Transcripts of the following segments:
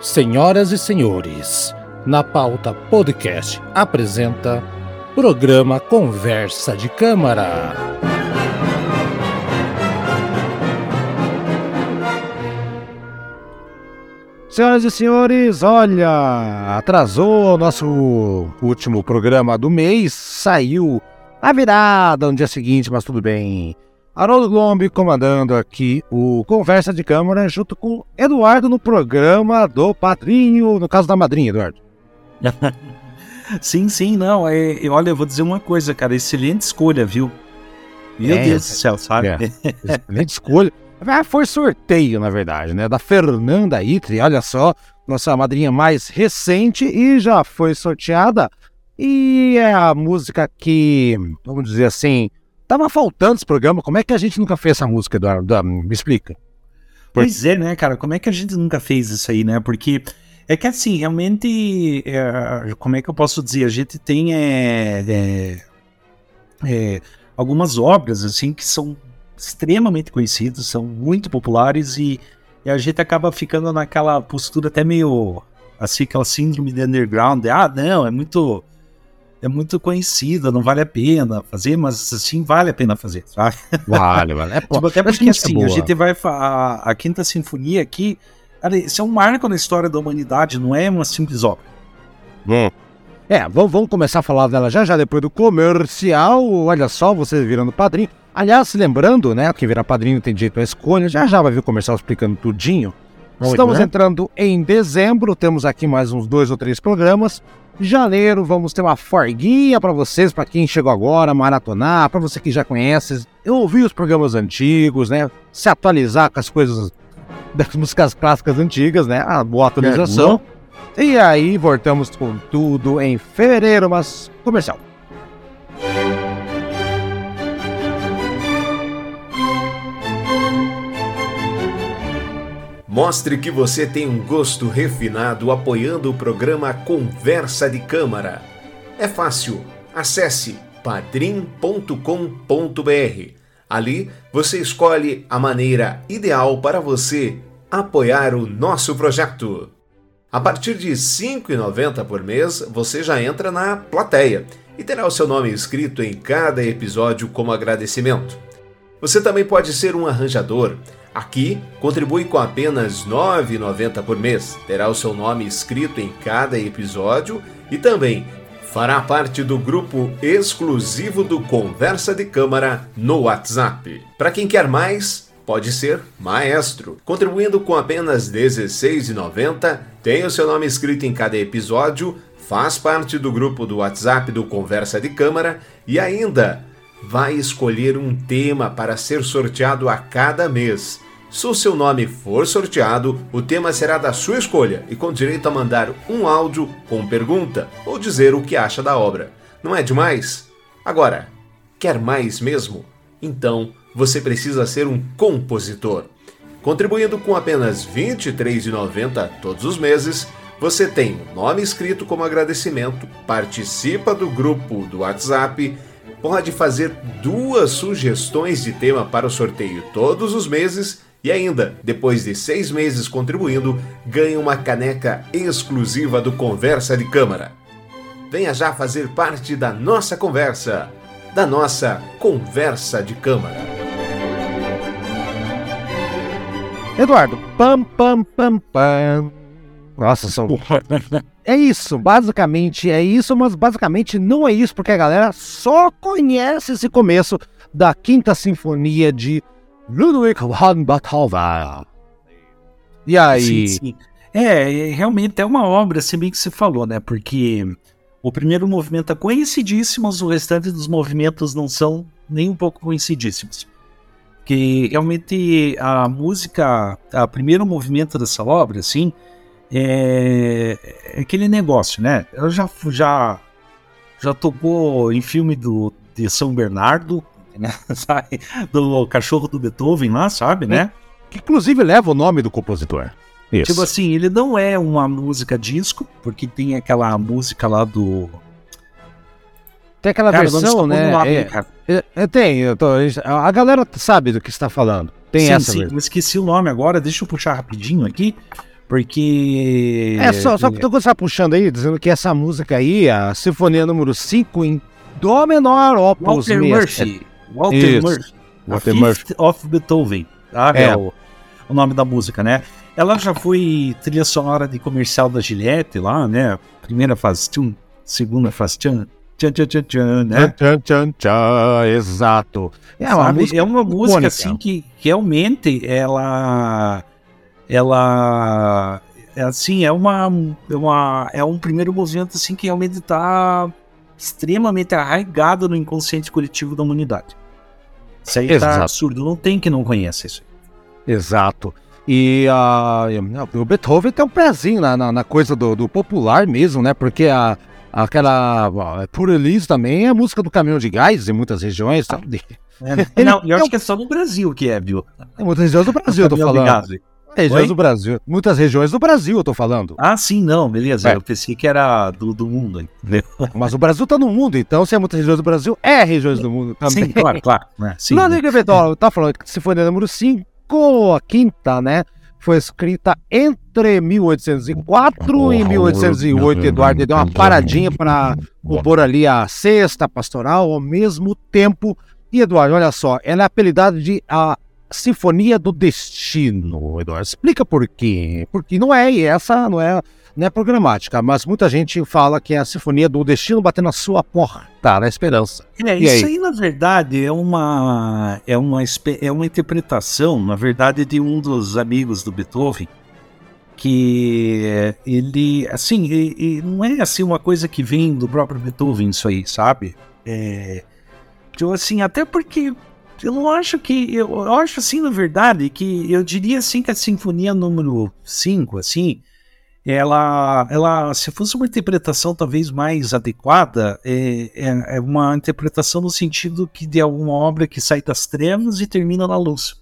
Senhoras e senhores, na pauta podcast apresenta programa Conversa de Câmara. Senhoras e senhores, olha, atrasou o nosso último programa do mês, saiu na virada no dia seguinte, mas tudo bem. Haroldo Lombi comandando aqui o Conversa de Câmara junto com Eduardo no programa do Padrinho, no caso da madrinha, Eduardo. sim, sim, não. É, olha, eu vou dizer uma coisa, cara. Excelente escolha, viu? Meu é, Deus do céu, sabe? É, excelente escolha. Ah, foi sorteio, na verdade, né? Da Fernanda Itri, olha só, nossa madrinha mais recente e já foi sorteada. E é a música que, vamos dizer assim, Tava faltando esse programa. Como é que a gente nunca fez essa música, Eduardo? Me explica. Pois é, né, cara? Como é que a gente nunca fez isso aí, né? Porque é que assim, realmente, é, como é que eu posso dizer? A gente tem é, é, é, algumas obras assim que são extremamente conhecidas, são muito populares e, e, a gente acaba ficando naquela postura até meio assim, aquela síndrome de underground. De, ah, não, é muito é muito conhecida, não vale a pena fazer, mas assim vale a pena fazer, sabe? Vale, vale. É, tipo, até porque assim, é a gente vai a, a Quinta Sinfonia aqui, cara, isso é um marco na história da humanidade, não é uma simples obra. Hum. É, vamos, vamos começar a falar dela já já depois do comercial. Olha só, você virando padrinho. Aliás, lembrando, né, que virar padrinho tem direito à escolha. Já já vai vir o comercial explicando tudinho. Muito Estamos né? entrando em dezembro, temos aqui mais uns dois ou três programas janeiro vamos ter uma forguinha para vocês, para quem chegou agora, maratonar, para você que já conhece, ouvir os programas antigos, né? Se atualizar com as coisas das músicas clássicas antigas, né? A boa atualização. E aí voltamos com tudo em fevereiro, mas comercial. Mostre que você tem um gosto refinado apoiando o programa Conversa de Câmara. É fácil. Acesse padrim.com.br. Ali você escolhe a maneira ideal para você apoiar o nosso projeto. A partir de R$ 5,90 por mês, você já entra na plateia e terá o seu nome escrito em cada episódio como agradecimento. Você também pode ser um arranjador Aqui, contribui com apenas R$ 9,90 por mês. Terá o seu nome escrito em cada episódio e também fará parte do grupo exclusivo do Conversa de Câmara no WhatsApp. Para quem quer mais, pode ser maestro. Contribuindo com apenas R$ 16,90, tem o seu nome escrito em cada episódio, faz parte do grupo do WhatsApp do Conversa de Câmara e ainda vai escolher um tema para ser sorteado a cada mês. Se o seu nome for sorteado, o tema será da sua escolha e com direito a mandar um áudio com pergunta ou dizer o que acha da obra. Não é demais? Agora, quer mais mesmo? Então você precisa ser um compositor. Contribuindo com apenas R$ 23,90 todos os meses, você tem o nome escrito como agradecimento, participa do grupo do WhatsApp, pode fazer duas sugestões de tema para o sorteio todos os meses e ainda, depois de seis meses contribuindo, ganha uma caneca exclusiva do Conversa de Câmara. Venha já fazer parte da nossa conversa, da nossa Conversa de Câmara. Eduardo, pam, pam, pam, pam. Nossa, são. é isso, basicamente é isso, mas basicamente não é isso, porque a galera só conhece esse começo da Quinta Sinfonia de Ludwig van Beethoven. E aí? Sim, sim. É, realmente é uma obra, se bem que você falou, né? Porque o primeiro movimento é conhecidíssimo, mas o restante dos movimentos não são nem um pouco conhecidíssimos. Que realmente a música, o primeiro movimento dessa obra, assim, é, é aquele negócio, né? Ela já, já, já tocou em filme do, de São Bernardo, né? Do cachorro do Beethoven lá, sabe, né? Que inclusive leva o nome do compositor. Isso. Tipo assim, ele não é uma música disco, porque tem aquela música lá do. Tem aquela cara, versão, né? Nome, é, é, é, tem, tô, a galera sabe do que está falando. Tem sim, essa sim, mesmo. Eu esqueci o nome agora, deixa eu puxar rapidinho aqui, Porque. É, só, só que você está puxando aí, dizendo que essa música aí, a Sinfonia número 5, em Dó menor, Opus Walter Murphy. Walter Isso. Murphy. Walter A Murphy. Fifth of Beethoven. Tá? É. É, o, o nome da música, né? Ela já foi trilha sonora de comercial da Gillette lá, né? Primeira fase tchum, segunda fase tchan, tchan, tchan, tchan, tchan, né? Tchan, tchan, tchan, exato. É uma Sabe? música é uma música assim que realmente ela ela é assim é uma, é uma é um primeiro movimento assim que realmente está extremamente arraigado no inconsciente coletivo da humanidade. Isso aí Exato. tá absurdo, não tem que não conheça isso. Exato. E ah, o Beethoven tem um pezinho na, na, na coisa do, do popular mesmo, né? Porque a, aquela ó, Por Elise também é música do caminhão de gás em muitas regiões. sabe? É, não, eu acho que é só no Brasil que é, viu? Em muitas regiões do Brasil, eu tô falando. Regiões Oi? do Brasil. Muitas regiões do Brasil, eu tô falando. Ah, sim, não, beleza. É. Eu pensei que era do, do mundo, entendeu? Mas o Brasil tá no mundo, então se é muitas regiões do Brasil, é regiões do mundo também. Sim, claro, claro. né? Sim, Não, nem que eu tá falando que Sinfonia número 5, a quinta, né? Foi escrita entre 1804 e 1808. Eduardo deu uma paradinha para compor ali a sexta pastoral ao mesmo tempo. E Eduardo, olha só, ela é apelidada de a Sinfonia do Destino, Eduardo. Explica por quê. Porque não é, essa não é, não é programática, mas muita gente fala que é a Sinfonia do Destino batendo na sua porta, na esperança. É, E isso aí? aí, na verdade, é uma, é, uma, é uma interpretação, na verdade, de um dos amigos do Beethoven, que é, ele, assim, não é assim uma coisa que vem do próprio Beethoven, isso aí, sabe? É, eu, assim, até porque eu não acho que, eu, acho assim, na verdade, que eu diria assim que a Sinfonia número 5, assim, ela, ela, se fosse uma interpretação talvez mais adequada, é, é, é uma interpretação no sentido que de alguma obra que sai das trevas e termina na luz.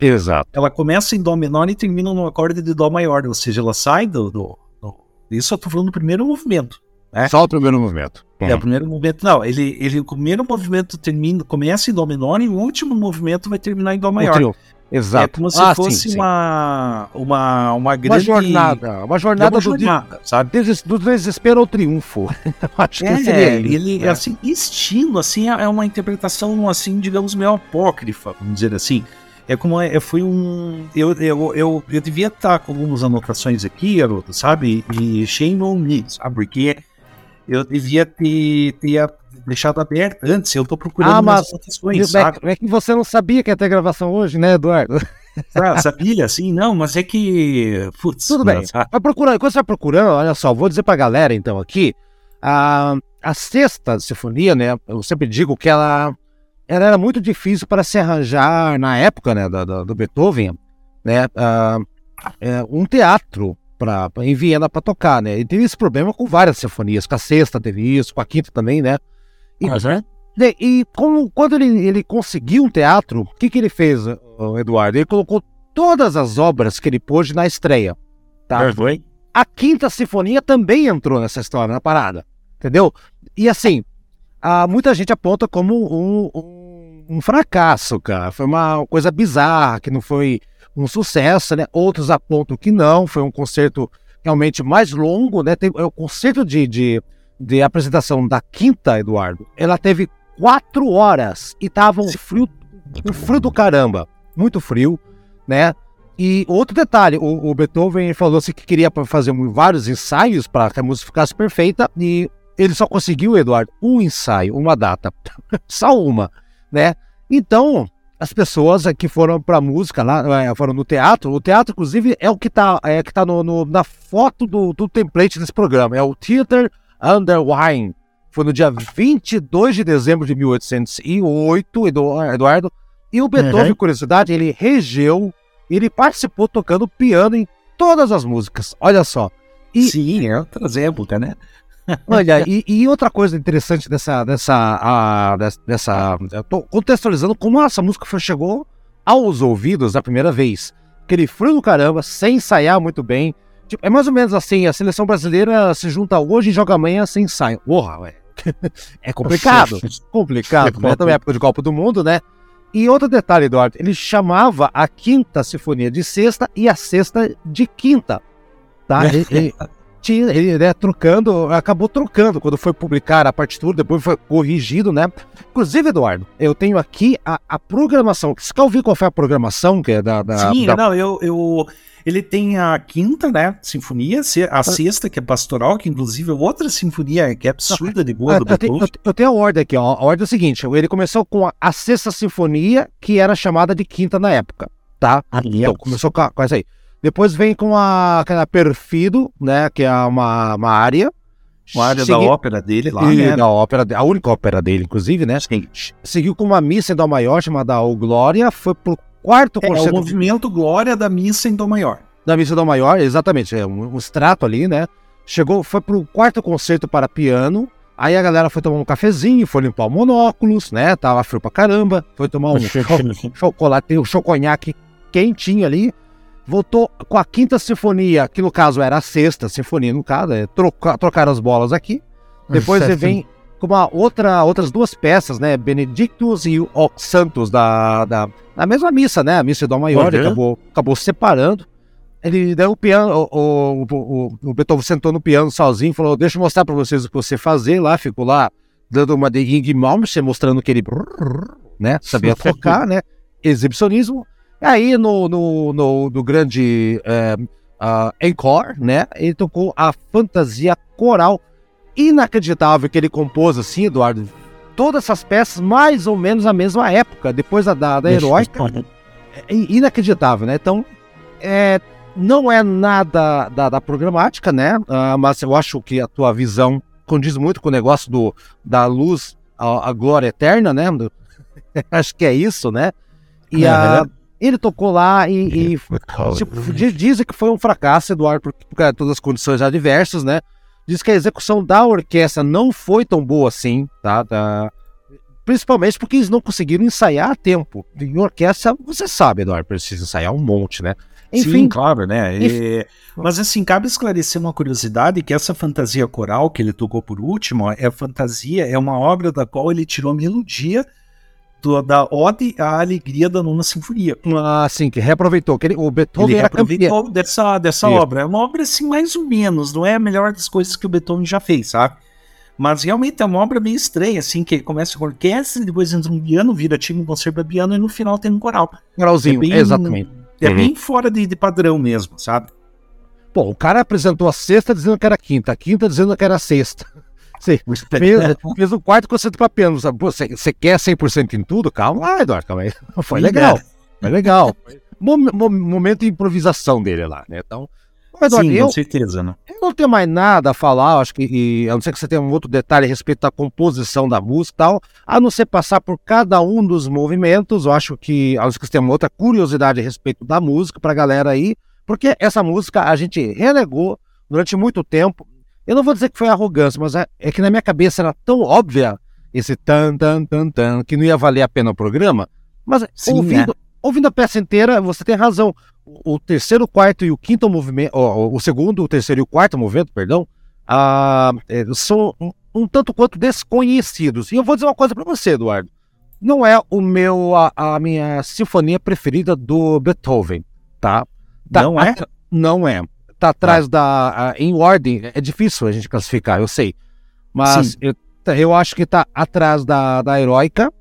Exato. Ela começa em dó menor e termina no acorde de dó maior, ou seja, ela sai do, do, do- isso eu tô falando do primeiro movimento. É. Só o primeiro movimento. É, o primeiro movimento, não, ele, ele, o primeiro movimento termina, começa em dó menor e o último movimento vai terminar em dó maior. Exato. É como se Ah, fosse sim, sim. uma, uma, uma Uma grande jornada. Uma é jornada uma do, de- jornada, sabe? deses- do desespero ao triunfo. Acho que seria É, isso, ele, né? assim, estilo, assim, é uma interpretação, assim, digamos, meio apócrifa, vamos dizer assim. É como, é, foi um, eu, eu, eu, eu devia estar com algumas anotações aqui, Haroldo, sabe, e shame on me, sabe, porque eu devia ter, ter deixado aberto antes, eu tô procurando Ah, mas- É, é que você não sabia que ia ter gravação hoje, né, Eduardo? Ah, sabia, assim, não, mas é que, putz, Tudo bem. sabe? Vai procurando. Enquanto você vai procurando, olha só, vou dizer pra galera então aqui. A, a sexta sinfonia, né? Eu sempre digo que ela, ela era muito difícil para se arranjar na época, né? da- do Beethoven, né? ah, é, um teatro pra, pra- em Viena para tocar, né? E teve esse problema com várias sinfonias. Com a sexta teve isso, com a quinta também, né? E, né, e como- quando ele, ele conseguiu um teatro, o que, que ele fez, Eduardo? Ele colocou todas as obras que ele pôde na estreia. Tá? A quinta sinfonia também entrou nessa história, na parada. Entendeu? E assim, ah, muita gente aponta como um, um- um fracasso, cara. Foi uma coisa bizarra, que não foi um sucesso, né? Outros apontam que não, foi um concerto realmente mais longo, né? Tem, é o concerto de, de, de apresentação da quinta, Eduardo, ela teve quatro horas e tava um frio, um frio do caramba. Muito frio, né? E outro detalhe, o, o Beethoven falou assim que queria fazer vários ensaios para que a música ficasse perfeita e ele só conseguiu, Eduardo, um ensaio, uma data, só uma, né? Então, as pessoas que foram para música lá, eh, foram no teatro, o teatro, inclusive, é o que tá, é, que tá no, no- na foto do, do template desse programa, é o Theater Under Wine. Foi no dia 22 de dezembro de 1808, Edu- Eduardo, e o Beethoven, Uhum. curiosidade, ele regeu, ele participou tocando piano em todas as músicas, olha só. E- Sim, é outras épocas, né? Olha, e, e outra coisa interessante dessa. dessa, a, des- dessa eu tô contextualizando como essa música foi, chegou aos ouvidos da primeira vez. Aquele frio do caramba, sem ensaiar muito bem. Tipo, é mais ou menos assim: a seleção brasileira se junta hoje e joga amanhã sem ensaio. Porra, ué. É complicado. complicado, né? Também é época de Copa do Mundo, né? E outro detalhe, Eduardo, ele chamava a quinta sinfonia de sexta e a sexta de quinta. tá? Ele, ele, tinha, ele né, trocando, acabou trocando quando foi publicar a partitura, depois foi corrigido, né? Inclusive, Eduardo, eu tenho aqui a, a programação. Você quer ouvir qual foi a programação que é da. da Sim, da... não, eu, eu. Ele tem a quinta, né? Sinfonia, a sexta, que é pastoral, que inclusive é outra sinfonia que é absurda de boa do eu, tenho, eu, eu tenho a ordem aqui, ó. A ordem é a seguinte: ele começou com a, a sexta sinfonia, que era chamada de quinta na época, tá? Ali, então, começou com, com essa aí. Depois vem com a, a Perfido, né? Que é uma, uma área. Uma área Segui... da ópera dele lá, e, né? Da ópera, a única ópera dele, inclusive, né? Sim. Seguiu com uma missa em Dó maior chamada O Glória, foi pro quarto é, concerto. É o movimento Glória da missa em Dó maior. Da missa em Dó maior, exatamente. É um, um extrato ali, né? Chegou, foi pro quarto concerto para piano. Aí a galera foi tomar um cafezinho, foi limpar o monóculos, né? Tava frio pra caramba. Foi tomar um chocolate, um choconhaque quentinho ali voltou com a quinta sinfonia, que no caso era a sexta sinfonia, no caso, é trocar, trocar as bolas aqui. Depois ele vem com uma outra, outras duas peças, né? Benedictus e o Santos, da, da, da mesma missa, né? A missa do maior, uhum. acabou, acabou separando. Ele deu o piano, o, o, o, Beethoven sentou no piano sozinho, falou: Deixa eu mostrar para vocês o que você fazer lá. Ficou lá dando uma de Ing Malmsteen, mostrando que ele né, sabia tocar, né? Exibicionismo. Aí no, no, no, no grande é, uh, Encore, né? Ele tocou a fantasia coral inacreditável que ele compôs, assim, Eduardo. Todas essas peças mais ou menos na mesma época, depois da, da, da Heroica. É inacreditável, né? Então, é, não é nada da, da programática, né? Uh, mas eu acho que a tua visão condiz muito com o negócio do, da luz, a, a glória eterna, né? acho que é isso, né? E é, a, ele tocou lá e, e tipo, dizem que foi um fracasso, Eduardo, por, por todas as condições adversas, né? Diz que a execução da orquestra não foi tão boa assim, tá? tá? Principalmente porque eles não conseguiram ensaiar a tempo. Em orquestra, você sabe, Eduardo, precisa ensaiar um monte, né? Enfim, Sim, claro, né? E, mas assim, cabe esclarecer uma curiosidade que essa fantasia coral que ele tocou por último é fantasia, é uma obra da qual ele tirou melodia do, da Ode à Alegria da Nona Sinfonia. Ah, sim, que reaproveitou. Que ele, o Beethoven ele reaproveitou dessa, dessa obra. É uma obra, assim, mais ou menos. Não é a melhor das coisas que o Beethoven já fez, sabe? Mas realmente é uma obra meio estranha, assim, que começa com orquestra, depois entra um piano, vira time concerto piano e no final tem um coral. Coralzinho, é bem, exatamente. É uhum. bem fora de, de padrão mesmo, sabe? Pô, o cara apresentou a sexta dizendo que era quinta, a quinta dizendo que era sexta. Sim, fez, um quarto concerto para piano. Você, você quer 100% em tudo? Calma lá, Eduardo, calma aí. Foi legal. Foi legal. Mom, momento de improvisação dele lá, né? Então, Eduardo, Sim, eu, com certeza, né? Eu não tenho mais nada a falar, acho que, e, a não ser que você tenha um outro detalhe a respeito da composição da música e tal, a não ser passar por cada um dos movimentos, eu acho que, a não ser que você tenha uma outra curiosidade a respeito da música pra galera aí, porque essa música a gente renegou durante muito tempo, eu não vou dizer que foi arrogância, mas é, é que na minha cabeça era tão óbvia esse tan, tan, tan, tan, que não ia valer a pena o programa. Mas Sim, ouvindo, né? ouvindo a peça inteira, você tem razão. O, terceiro, quarto e o quinto movimento, o, o, segundo, o terceiro e o quarto movimento, perdão, ah, é, são um, um, tanto quanto desconhecidos. E eu vou dizer uma coisa para você, Eduardo. Não é o meu, a, a, minha sinfonia preferida do Beethoven, tá? tá não é? Não é tá atrás ah. da. em ordem, é difícil a gente classificar, eu sei. Mas eu, eu acho que tá atrás da, da heróica.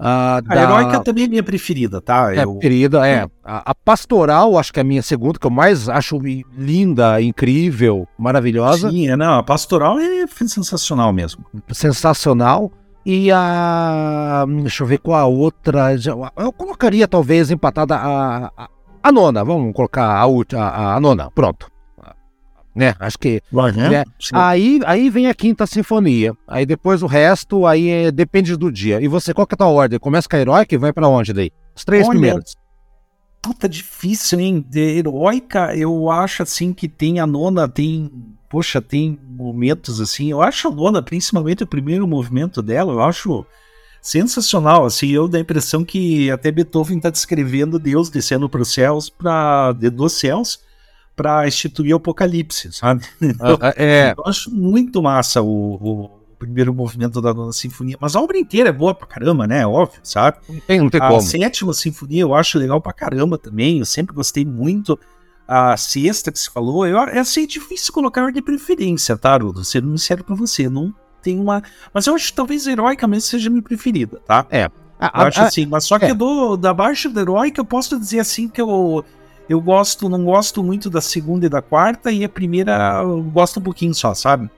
Uh, a da... heróica também é minha preferida, tá? É, eu... preferida, é. A, a, pastoral, acho que é a minha segunda, que eu mais acho linda, incrível, maravilhosa. Sim, é, não, a pastoral é sensacional mesmo. Sensacional. E a. Deixa eu ver qual a outra. Eu colocaria talvez empatada a, a, a nona. Vamos colocar a, a, a nona. Pronto né? Acho que. Né? Aí, aí vem a quinta sinfonia. Aí depois o resto, aí é, depende do dia. E você, qual que é a tua ordem? Começa com a heróica e vai para onde daí? Os três Olha, primeiros. Puta, difícil, hein? De heróica, eu acho assim que tem a nona, tem. Poxa, tem momentos assim. Eu acho a nona, principalmente o primeiro movimento dela, eu acho sensacional. Assim, eu dou a impressão que até Beethoven está descrevendo Deus descendo para os céus, para dos céus para instituir o apocalipse, sabe? Uh, é. Eu acho muito massa o, o, primeiro movimento da nona sinfonia, mas a obra inteira é boa pra caramba, né? Óbvio, sabe? Não tem, não tem a como. sétima sinfonia eu acho legal pra caramba também, eu sempre gostei muito. a sexta que se falou, eu, é assim, difícil colocar de preferência, tá, Rudo? Sendo sincero pra você, não tem uma. Mas eu acho que talvez Heroica mesmo seja a minha preferida, tá? É. A, eu acho a, assim, mas só que é. do, da Baixa da Heroica eu posso dizer assim que eu. Eu gosto, não gosto muito da segunda e da quarta, e a primeira eu gosto um pouquinho só, sabe?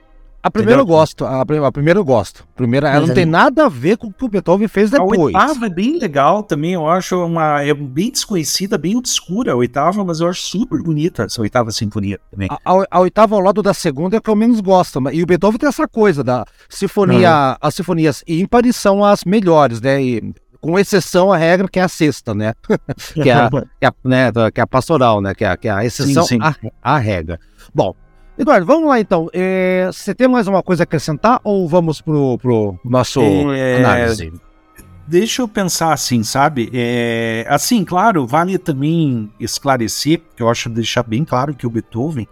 A primeira Entendeu? eu gosto, a, a, primeira eu gosto. A primeira, ela não tem nada a ver com o que o Beethoven fez depois. A oitava é bem legal também, eu acho uma é bem desconhecida, bem obscura a oitava, mas eu acho super bonita essa oitava sinfonia também. A, a, a oitava ao lado da segunda é que eu menos gosto, e o Beethoven tem essa coisa da sinfonia, uhum. as sinfonias ímpares são as melhores, né? E, com exceção a regra que é a sexta, né? que, é a, que, é a, né? que é a pastoral, né? Que é, que é a exceção sim, sim. A, a regra. Bom, Eduardo, vamos lá então. É, você tem mais uma coisa a acrescentar ou vamos pro, pro nosso é, análise? Deixa eu pensar assim, sabe? É, assim, claro, vale também esclarecer, que eu acho deixar bem claro que o Beethoven,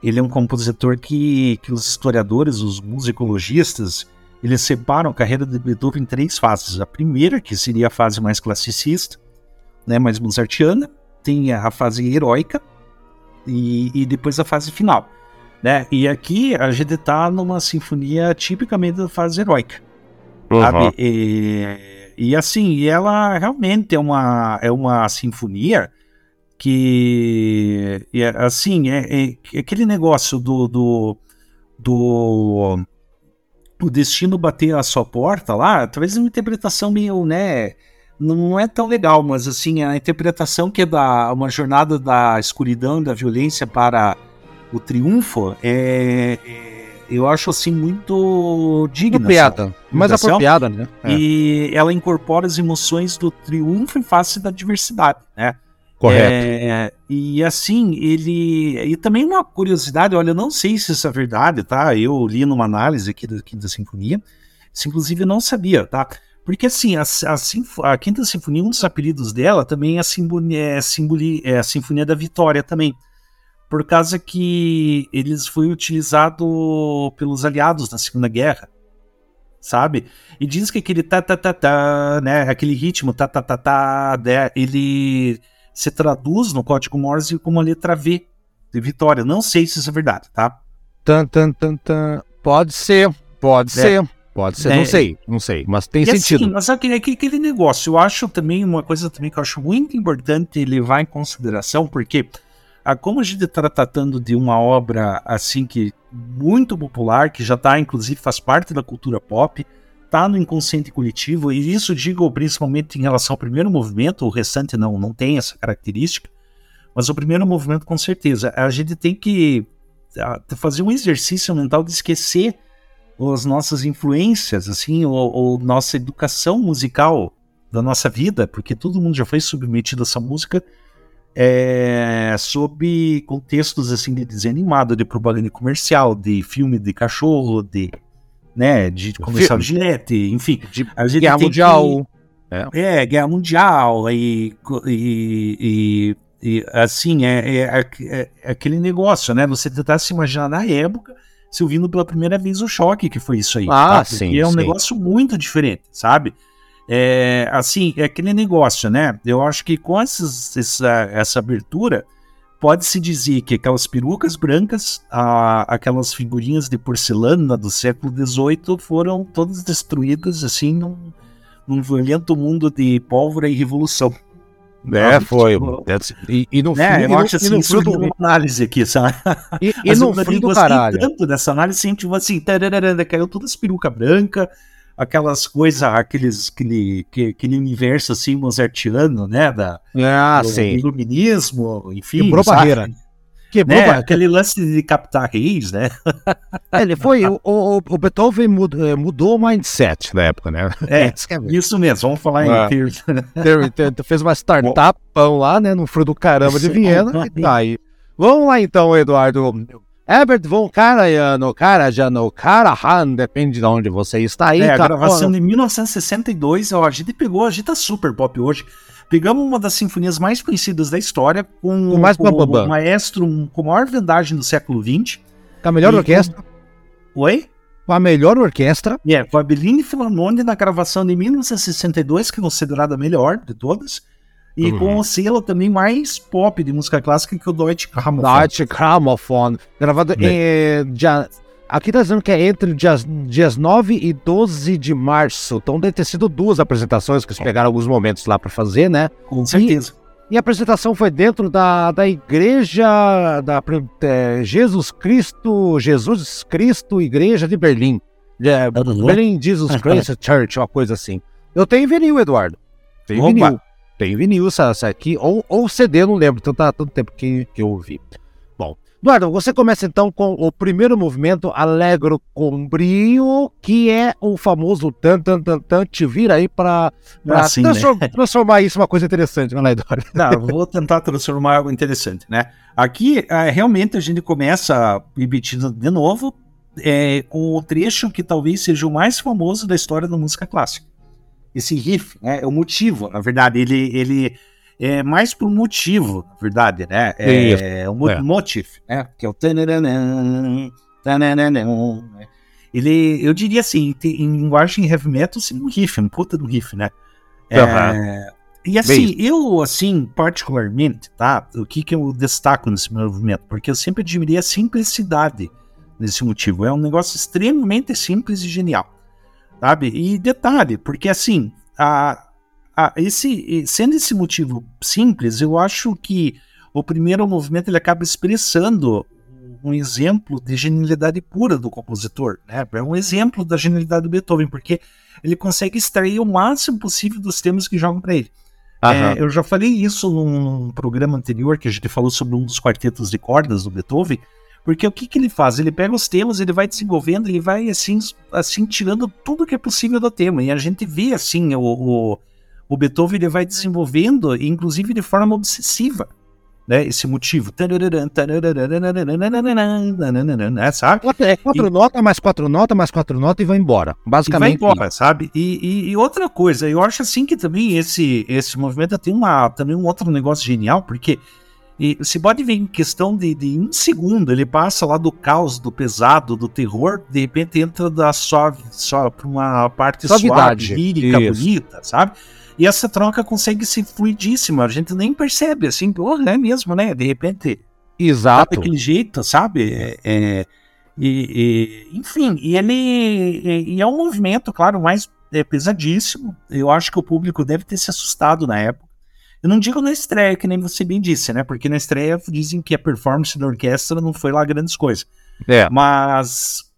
ele é um compositor que, que os historiadores, os musicologistas, eles separam a carreira de Beethoven em três fases. A primeira, que seria a fase mais classicista, né, mais mozartiana, tem a fase heróica e, e depois a fase final. Né? E aqui a gente tá numa sinfonia tipicamente da fase heróica. Uhum. Sabe? E, e assim, ela realmente é uma, é uma sinfonia que é, assim, é, é, aquele negócio do, do, do o destino bater a sua porta lá, talvez uma interpretação meio, né, não é tão legal, mas assim, a interpretação que é da uma jornada da escuridão, da violência para o triunfo é, é, eu acho assim muito digna. Apropriada, mais apropriada, né? É. E ela incorpora as emoções do triunfo em face da diversidade, né? Correto. É, e assim, ele. E também uma curiosidade, olha, eu não sei se isso é verdade, tá? Eu li numa análise aqui da Quinta Sinfonia, isso inclusive não sabia, tá? Porque assim, a, a, a, Quinta Sinfonia, um dos apelidos dela também é a, simboli, é, simboli, é a Sinfonia da Vitória também por causa que eles foi utilizado pelos aliados na Segunda Guerra, sabe? E diz que aquele tá tá tá tá, né, aquele ritmo tá tá tá tá, né, ele se traduz no código Morse como a letra V de vitória. Não sei se isso é verdade, tá? Tan, tan, tan, tan. Pode ser, pode é. ser. Pode ser, é. não sei, não sei, mas tem e assim, sentido. Assim, mas aquele, aquele negócio, eu acho também uma coisa também que eu acho muito importante levar em consideração, porque a, como a gente está tratando de uma obra assim que muito popular, que já está, inclusive, faz parte da cultura pop, está no inconsciente coletivo, e isso digo principalmente em relação ao primeiro movimento, o restante não, não tem essa característica, mas o primeiro movimento com certeza. A gente tem que fazer um exercício mental de esquecer as nossas influências, assim, ou, ou nossa educação musical da nossa vida, porque todo mundo já foi submetido a essa música é, sob contextos assim de desenho animado, de propaganda comercial, de filme de cachorro, de né, de comercial de gilete, enfim, de guerra mundial. Que, é. é. guerra mundial e, e, e, e assim é, é, é, é, aquele negócio, né? Você tentar se imaginar na época se ouvindo pela primeira vez o choque que foi isso aí. Ah, tá? sim. é um sim. negócio muito diferente, sabe? É, assim, é aquele negócio, né? Eu acho que com esses, essa, essa abertura, pode-se dizer que aquelas perucas brancas, a, aquelas figurinhas de porcelana do século XVIII foram todas destruídas, assim, num, num violento mundo de pólvora e revolução. É, foi. E, e no né, fim, eu acho assim, isso do... uma análise aqui, sabe? E, e no fim do caralho. tanto dessa análise, a gente tipo assim, tararara, caiu todas as perucas brancas, aquelas coisas, aqueles, aquele, aquele universo assim mozartiano, né? Da, ah, do iluminismo, enfim. Quebrou sabe? barreira. Quebrou né? Aquele lance de captar reis, né? É, ele foi. o, o, o, Beethoven mudou, eh, mudou o mindset na época, né? É, é isso mesmo, vamos falar ah. em termos. Fez uma startupão lá, né? No frio do caramba de Viena. e tá aí. Vamos lá então, Eduardo. Herbert von Karajan, Karajan, Karahan, depende de onde você está aí. É, a gravação de 1962, ó, a gente pegou, a gente tá super pop hoje. Pegamos uma das sinfonias mais conhecidas da história, com o, mais com maestro com a maior vendagem do século XX. Com a melhor orquestra. Com... Oi? Com a melhor orquestra. É, com a Bellini na gravação de 1962, que é considerada a melhor de todas. E uhum. com o selo também mais pop de música clássica que o Deutsche Grammophon. Deutsche Grammophon. Gravado é. em. Dia, aqui tá dizendo que é entre dias, dias 9 e 12 de março. Então deve ter sido duas apresentações que eles pegaram alguns momentos lá para fazer, né? Com certeza. E, e, a apresentação foi dentro da, da igreja da é, Jesus Cristo, Jesus Cristo Igreja de Berlim. É, Berlim Jesus Christ Church, uma coisa assim. Eu tenho vinil, Eduardo. Tem vinil. Tem vinil, essa aqui, ou, ou CD, não lembro, então tá tanto tempo que, que eu ouvi. Bom, Eduardo, você começa então com o primeiro movimento, Alegro com brio, que é o famoso tan tan tan tan, te vira aí para assim, transform, né? transformar isso em uma coisa interessante, não é, Eduardo? Não, vou tentar transformar algo interessante, né? Aqui, é, realmente, a gente começa repetindo de novo é, com o trecho que talvez seja o mais famoso da história da música clássica esse riff, né? É o motivo, na verdade, ele, ele é mais por motivo, na verdade, né? É, é o é. motif, né? Que é o ele, eu diria assim, em linguagem heavy metal, sim, um riff, um puta do riff, né? É, e assim, Bem. eu, assim, particularmente, tá? O que que eu destaco nesse movimento? Porque eu sempre admirei a simplicidade desse motivo. É um negócio extremamente simples e genial sabe? E detalhe, porque assim, a, a, esse, sendo esse motivo simples, eu acho que o primeiro movimento ele acaba expressando um exemplo de genialidade pura do compositor, né? É um exemplo da genialidade do Beethoven, porque ele consegue extrair o máximo possível dos temas que jogam para ele. É, eu já falei isso num programa anterior que a gente falou sobre um dos quartetos de cordas do Beethoven, porque o que, que ele faz? Ele pega os temas, ele vai desenvolvendo, ele vai assim, assim tirando tudo que é possível do tema. E a gente vê assim o, o, o Beethoven ele vai desenvolvendo, inclusive de forma obsessiva, né? Esse motivo. Né, sabe? É quatro notas, mais quatro notas, mais quatro notas e vai embora. Basicamente. E vai embora, sabe? E, e, e, outra coisa, eu acho assim que também esse, esse movimento tem uma, também um outro negócio genial, porque e você pode ver em questão de, de um segundo, ele passa lá do caos, do pesado, do terror, de repente entra da suave, só para uma parte Suavidade. suave, lírica, Isso. bonita, sabe? E essa troca consegue ser fluidíssima, a gente nem percebe, assim, porra, é mesmo, né? De repente. Exato. Tá daquele jeito, sabe? É, é, e, e, enfim, e ele e, e é um movimento, claro, mais é, pesadíssimo. Eu acho que o público deve ter se assustado na época. Eu não digo na estreia, que nem você bem disse, né? Porque na estreia dizem que a performance da orquestra não foi lá grandes coisas. É. Mas.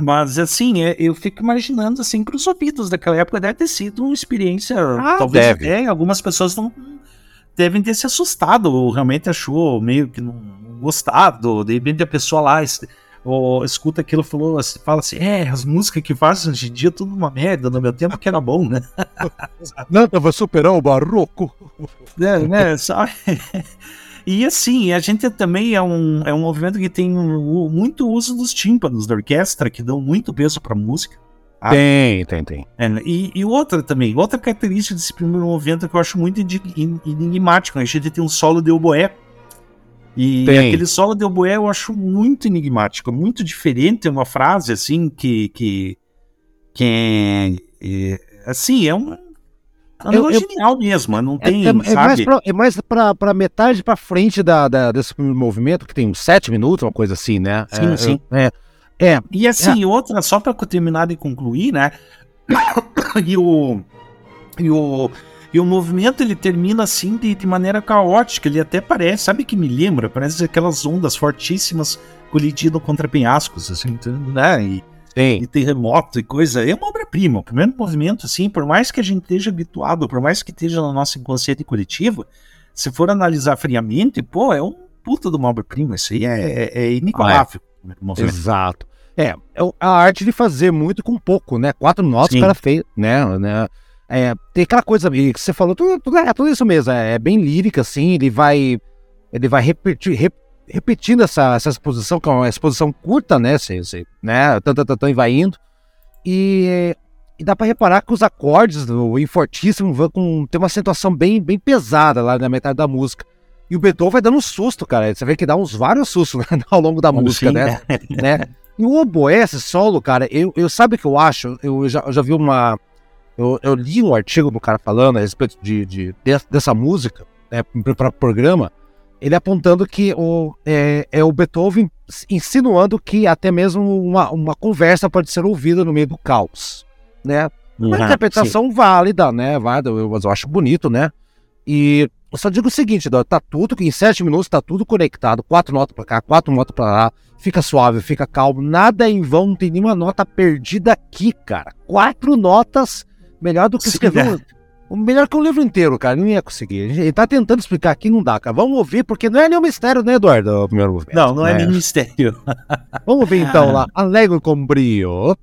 Mas, assim, é, eu fico imaginando, assim, para os ouvidos daquela época deve ter sido uma experiência. Ah, talvez deve. até algumas pessoas não devem ter se assustado, ou realmente achou meio que não gostado. De repente a pessoa lá ou escuta aquilo e falou, assim, fala assim, é, as músicas que fazem hoje em dia tudo uma merda, no meu tempo que era bom, né? Nada vai superar o barroco. É, né, sabe? E assim, a gente também é um, é um movimento que tem um, muito uso dos tímpanos da orquestra, que dão muito peso pra música. Ah, tem, tem, tem. É, e, e, outra também, outra característica desse primeiro movimento que eu acho muito enigmático, a gente tem um solo de oboé e Tem. aquele solo de oboé eu acho muito enigmático, muito diferente, é uma frase assim que que, que é, é assim, é um é eu, eu, genial mesmo, não é, tem, é, é, mais pra, é mais pra, pra metade pra frente da, da, desse movimento, que tem uns sete minutos, uma coisa assim, né? Sim, é, sim. É, é, e assim, outra, só pra terminar e concluir, né? e o... E o e o movimento ele termina assim de, de maneira caótica. Ele até parece, sabe que me lembra? Parece aquelas ondas fortíssimas colidindo contra penhascos, assim, né? E, e terremoto e coisa. É uma obra-prima. O primeiro movimento, assim, por mais que a gente esteja habituado, por mais que esteja no nosso inconsciente coletivo, se for analisar friamente, pô, é um puta de uma obra-prima. Isso aí é, é, é inigualável. Ah, é. Exato. É, é a arte de fazer muito com pouco, né? Quatro notas o cara fez, né? né? É, tem aquela coisa que você falou, tudo, tudo, é tudo isso mesmo, é, é, bem lírica, assim, ele vai. Ele vai repetir, rep, repetindo essa, essa exposição, que é uma exposição curta, né? Assim, assim, né? Tanto, tanto, e vai indo. E, e dá para reparar que os acordes do em fortíssimo vão com, tem uma acentuação bem, bem pesada lá na metade da música. E o Beethoven vai dando um susto, cara. Você vê que dá uns vários sustos né, ao longo da música, né? né? E o oboé, esse solo, cara, eu, eu sabe o que eu acho? Eu já, eu já vi uma Eu, eu li um artigo do cara falando a respeito de, de, de dessa música, né, para o programa, ele apontando que o, é, é, o Beethoven insinuando que até mesmo uma, uma conversa pode ser ouvida no meio do caos, né? Uma ah, interpretação sim. válida, né? Válida, eu, eu acho bonito, né? E eu só digo o seguinte, tá tudo, em sete minutos tá tudo conectado, quatro notas para cá, quatro notas para lá, fica suave, fica calmo, nada em vão, não tem nenhuma nota perdida aqui, cara. Quatro notas, melhor do que escrever. Um, melhor que um livro inteiro, cara. Não ia conseguir. Ele tá tentando explicar aqui, não dá, cara. Vamos ouvir, porque não é nenhum mistério, né, Eduardo? O primeiro movimento. Não, não é, é nenhum mistério. Vamos ver então lá. Alegro com brio.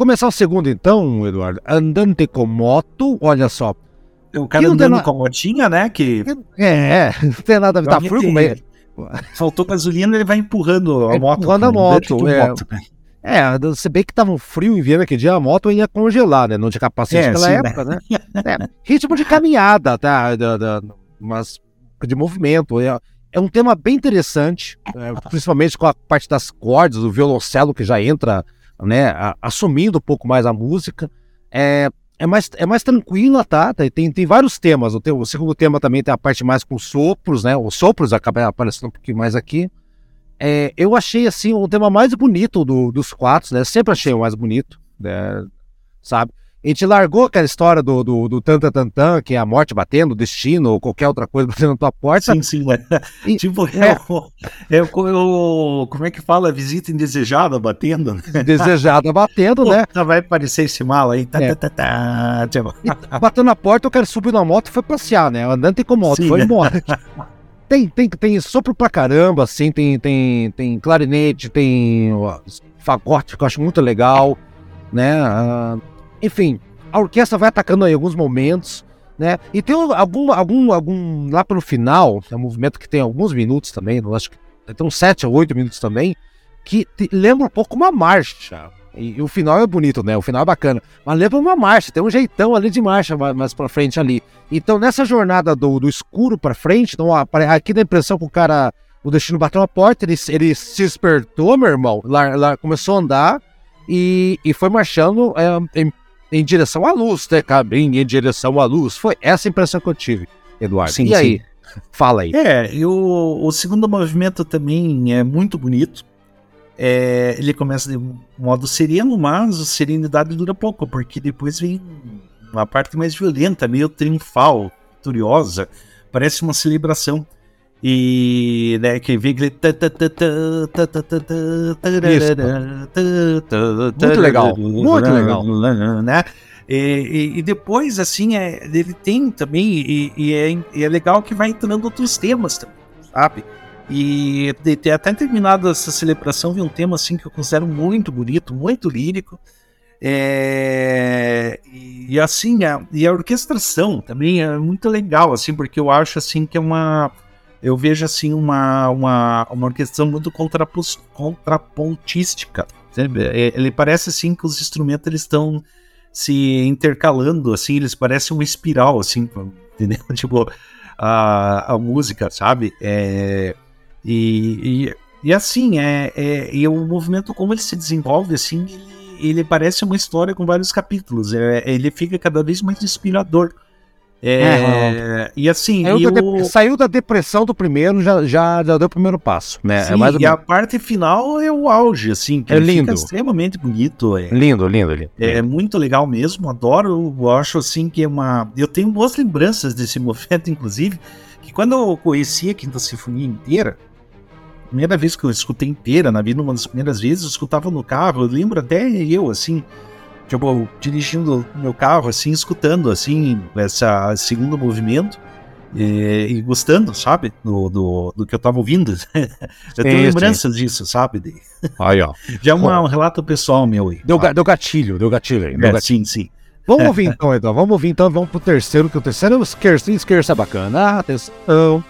Começar o segundo então, Eduardo. Andante com moto, olha só. O cara andando na... com motinha, né? Que... É, não tem nada a ver. Tá frio, mas... Faltou gasolina, ele vai empurrando a moto. Empurrando a moto, é. moto né? É, você bem que tava um frio em Viena que dia, a moto ia congelar, né? Não tinha capacete é, naquela sim, época, né? né? é, ritmo de caminhada, tá? Da, da, mas de movimento. É, é um tema bem interessante, é, principalmente com a parte das cordas, do violoncelo que já entra né, assumindo um pouco mais a música. É, é, mais, é mais tranquila, tá? Tem, tem vários temas. O, o segundo tema também tem a parte mais com sopros, né? Os sopros acabam aparecendo um pouquinho mais aqui. É, eu achei, assim, o tema mais bonito do, dos quatro, né? Sempre achei o mais bonito, né? sabe? A gente largou aquela história do, do, do tanta tan, que é a morte batendo, o destino, ou qualquer outra coisa batendo na tua porta. Sim, sim, mas, e, tipo, é, é, é, como é que fala? Visita indesejada batendo. Né? Desejada batendo, né? Vai aparecer esse mal aí. Tá, é. tá, tá, tipo. batendo na porta, eu quero subir na moto e foi passear, né? Andando com moto, sim, foi embora. tem, tem, tem sopro pra caramba, assim, tem, tem, tem clarinete, tem fagote, que eu acho muito legal, né? Uh, enfim, a orquestra vai atacando em alguns momentos, né? E tem algum, algum, algum lá pelo final, é um movimento que tem alguns minutos também, acho que tem uns 7 ou 8 minutos também, que te, lembra um pouco uma marcha. E, e, o final é bonito, né? O final é bacana. Mas lembra uma marcha, tem um jeitão ali de marcha mais, mais pra frente ali. Então, nessa jornada do, do escuro pra frente, então, aqui dá a impressão que o cara, o destino bateu na porta, ele, ele se despertou, meu irmão, lá, lá começou a andar e, e foi marchando é, em em direção à luz, né? Caminho em direção à luz. Foi essa a impressão que eu tive, Eduardo. Sim, e sim. aí? Fala aí. É, e o, o segundo movimento também é muito bonito. É, ele começa de modo sereno, mas a serenidade dura pouco, porque depois vem uma parte mais violenta, meio triunfal, vitoriosa. Parece uma celebração. E né, que vem aquele. Muito legal, muito legal. Né? E, e, e, depois, assim, é, ele tem também, e, e, é, e, é, legal que vai entrando outros temas também, sabe? E de, até terminado essa celebração, vi um tema assim que eu considero muito bonito, muito lírico. É, e assim, a, e a orquestração também é muito legal, assim, porque eu acho assim que é uma eu vejo assim uma, uma, uma orquestração muito contrapontística. É, ele parece assim que os instrumentos eles estão se intercalando, assim, eles parecem uma espiral, assim, entendeu? Tipo, a, a música, sabe? É, e, e, e, assim, é, é, e o movimento, como ele se desenvolve, assim, ele, ele parece uma história com vários capítulos. É, ele fica cada vez mais inspirador. É, é, e assim. Saiu, e da o... saiu, da depressão do primeiro, já, já, já deu o primeiro passo. Né? Sim, é e a parte final é o auge, assim. é lindo. extremamente bonito. É, lindo, lindo, lindo. É, muito legal mesmo, adoro. Eu acho assim que é uma. Eu tenho boas lembranças desse movimento, inclusive, que quando eu conheci a Quinta Sinfonia inteira, primeira vez que eu escutei inteira na vida, uma das primeiras vezes, eu escutava no carro, eu lembro até eu, assim, tipo, dirigindo meu carro, assim, escutando, assim, essa segundo movimento. E, e, gostando, sabe, do, do, do, que eu tava ouvindo. eu tenho lembranças disso, sabe? De... Aí, ó. Já é um relato pessoal meu aí. Deu, deu gatilho, deu gatilho aí. Deu é, gatilho. Sim, sim. Vamos ouvir então, Eduardo. Vamos ouvir então, vamos pro terceiro, que o terceiro é o Scarce, Scarce é bacana. Atenção.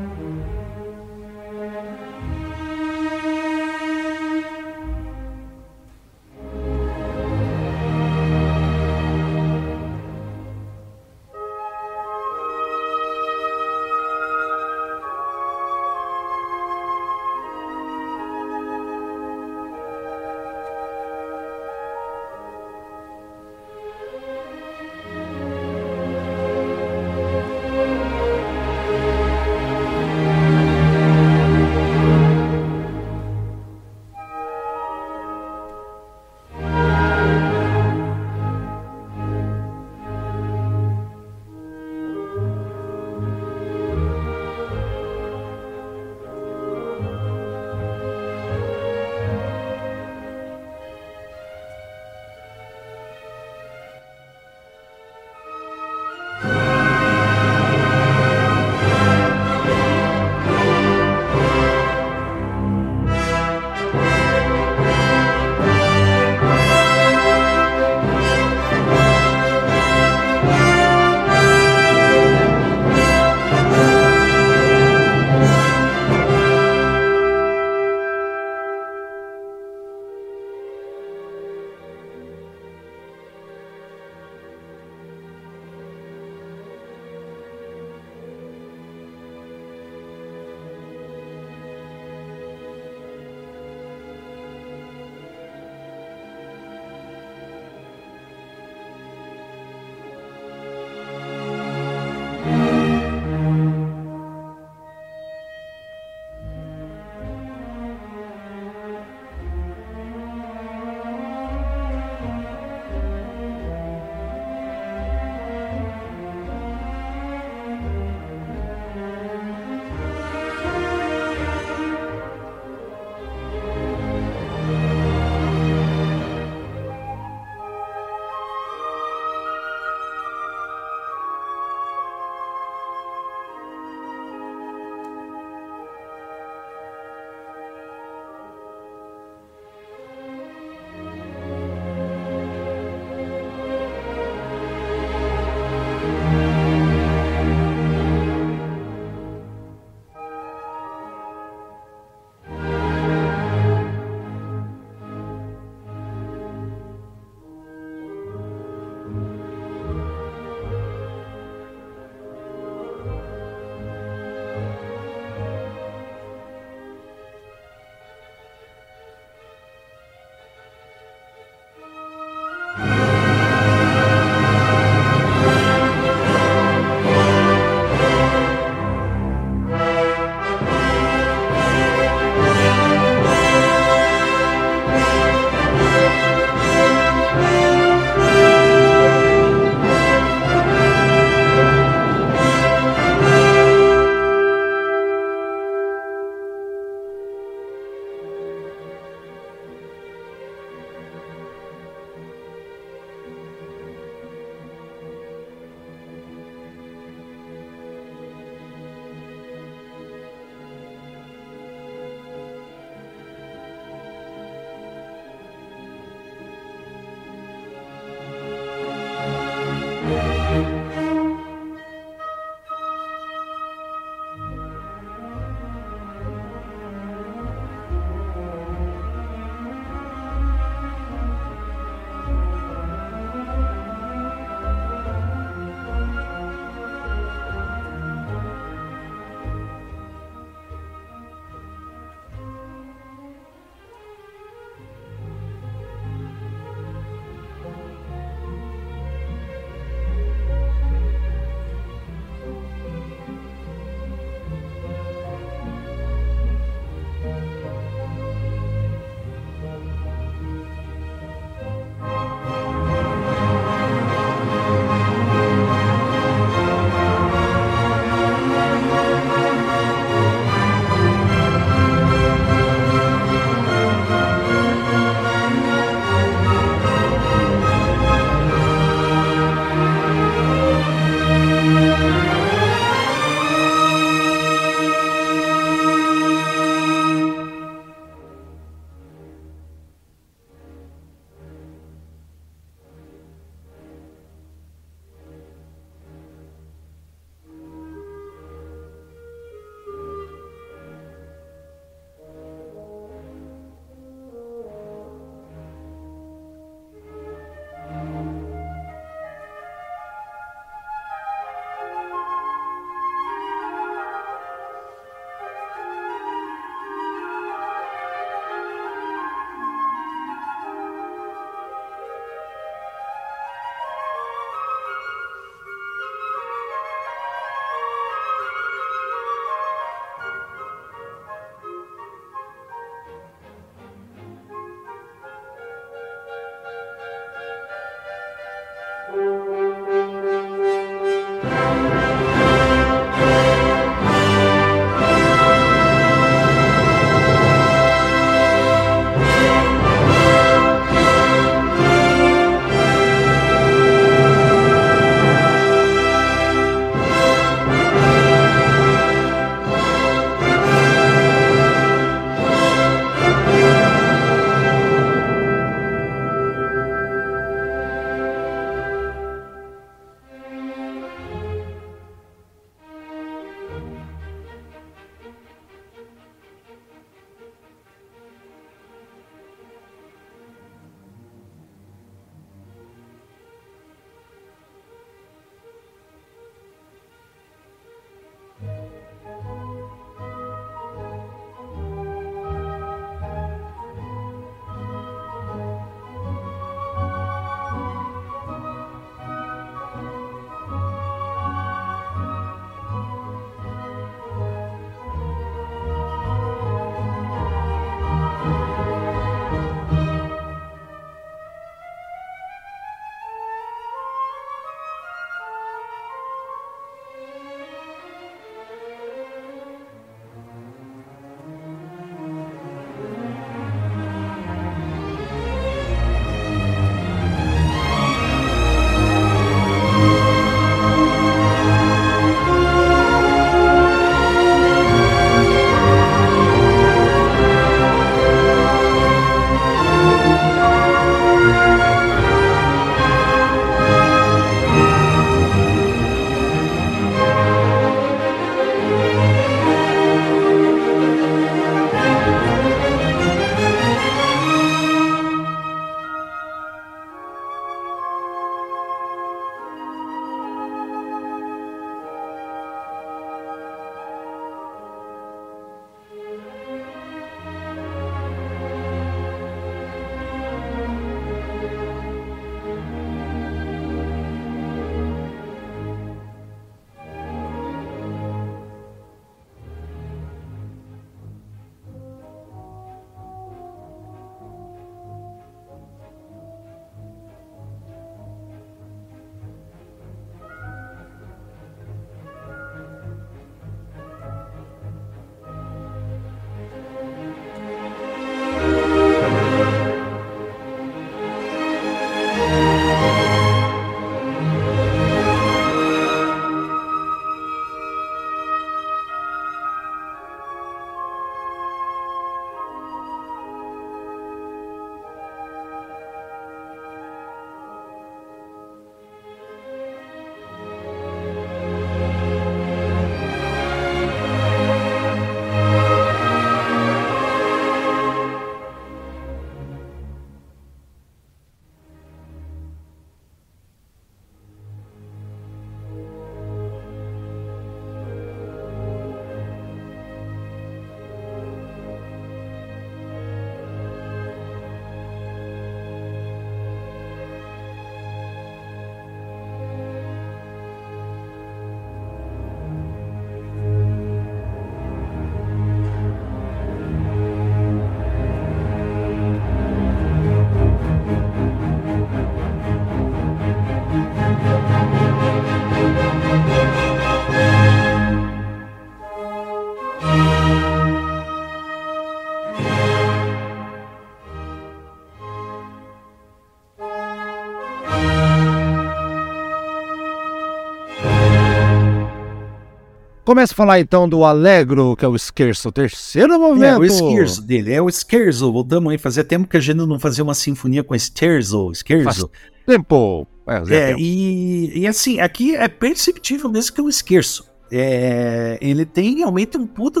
Começa a falar então do Allegro, que é o Scherzo, o terceiro movimento. É, o Scherzo dele, é o Scherzo. Voltamos aí, fazia tempo que a gente não fazia uma sinfonia com Scherzo, Scherzo. Faz tempo. É, é tempo. E, e assim, aqui é perceptível mesmo que é o Scherzo. É, ele tem realmente um puta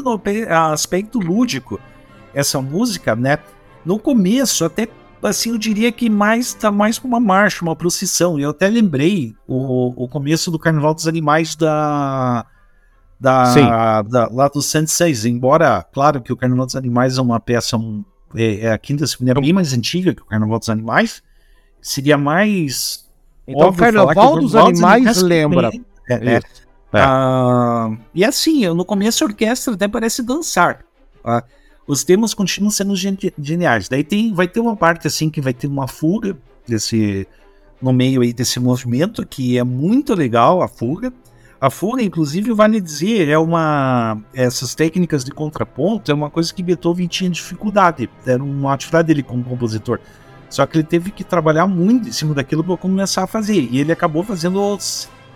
aspecto lúdico, essa música, né? No começo, até assim, eu diria que mais tá mais uma marcha, uma procissão. Eu até lembrei o, o começo do Carnaval dos Animais da, da, da lá do 106. Embora, claro que o Carnaval dos Animais é uma peça, é, é, a quinta sinfonia é bem mais antiga que o Carnaval dos Animais, seria mais. Então, o Carnaval dos Animais lembra. É, é. É. Uh, e assim, no começo a orquestra até parece dançar. Uh, os temas continuam sendo geniais. Daí tem, vai ter uma parte assim que vai ter uma fuga desse no meio aí desse movimento que é muito legal a fuga. A fuga, inclusive, vale dizer, é uma essas técnicas de contraponto é uma coisa que Beethoven tinha dificuldade. Era uma atividade dele como compositor. Só que ele teve que trabalhar muito em cima daquilo para começar a fazer. E ele acabou fazendo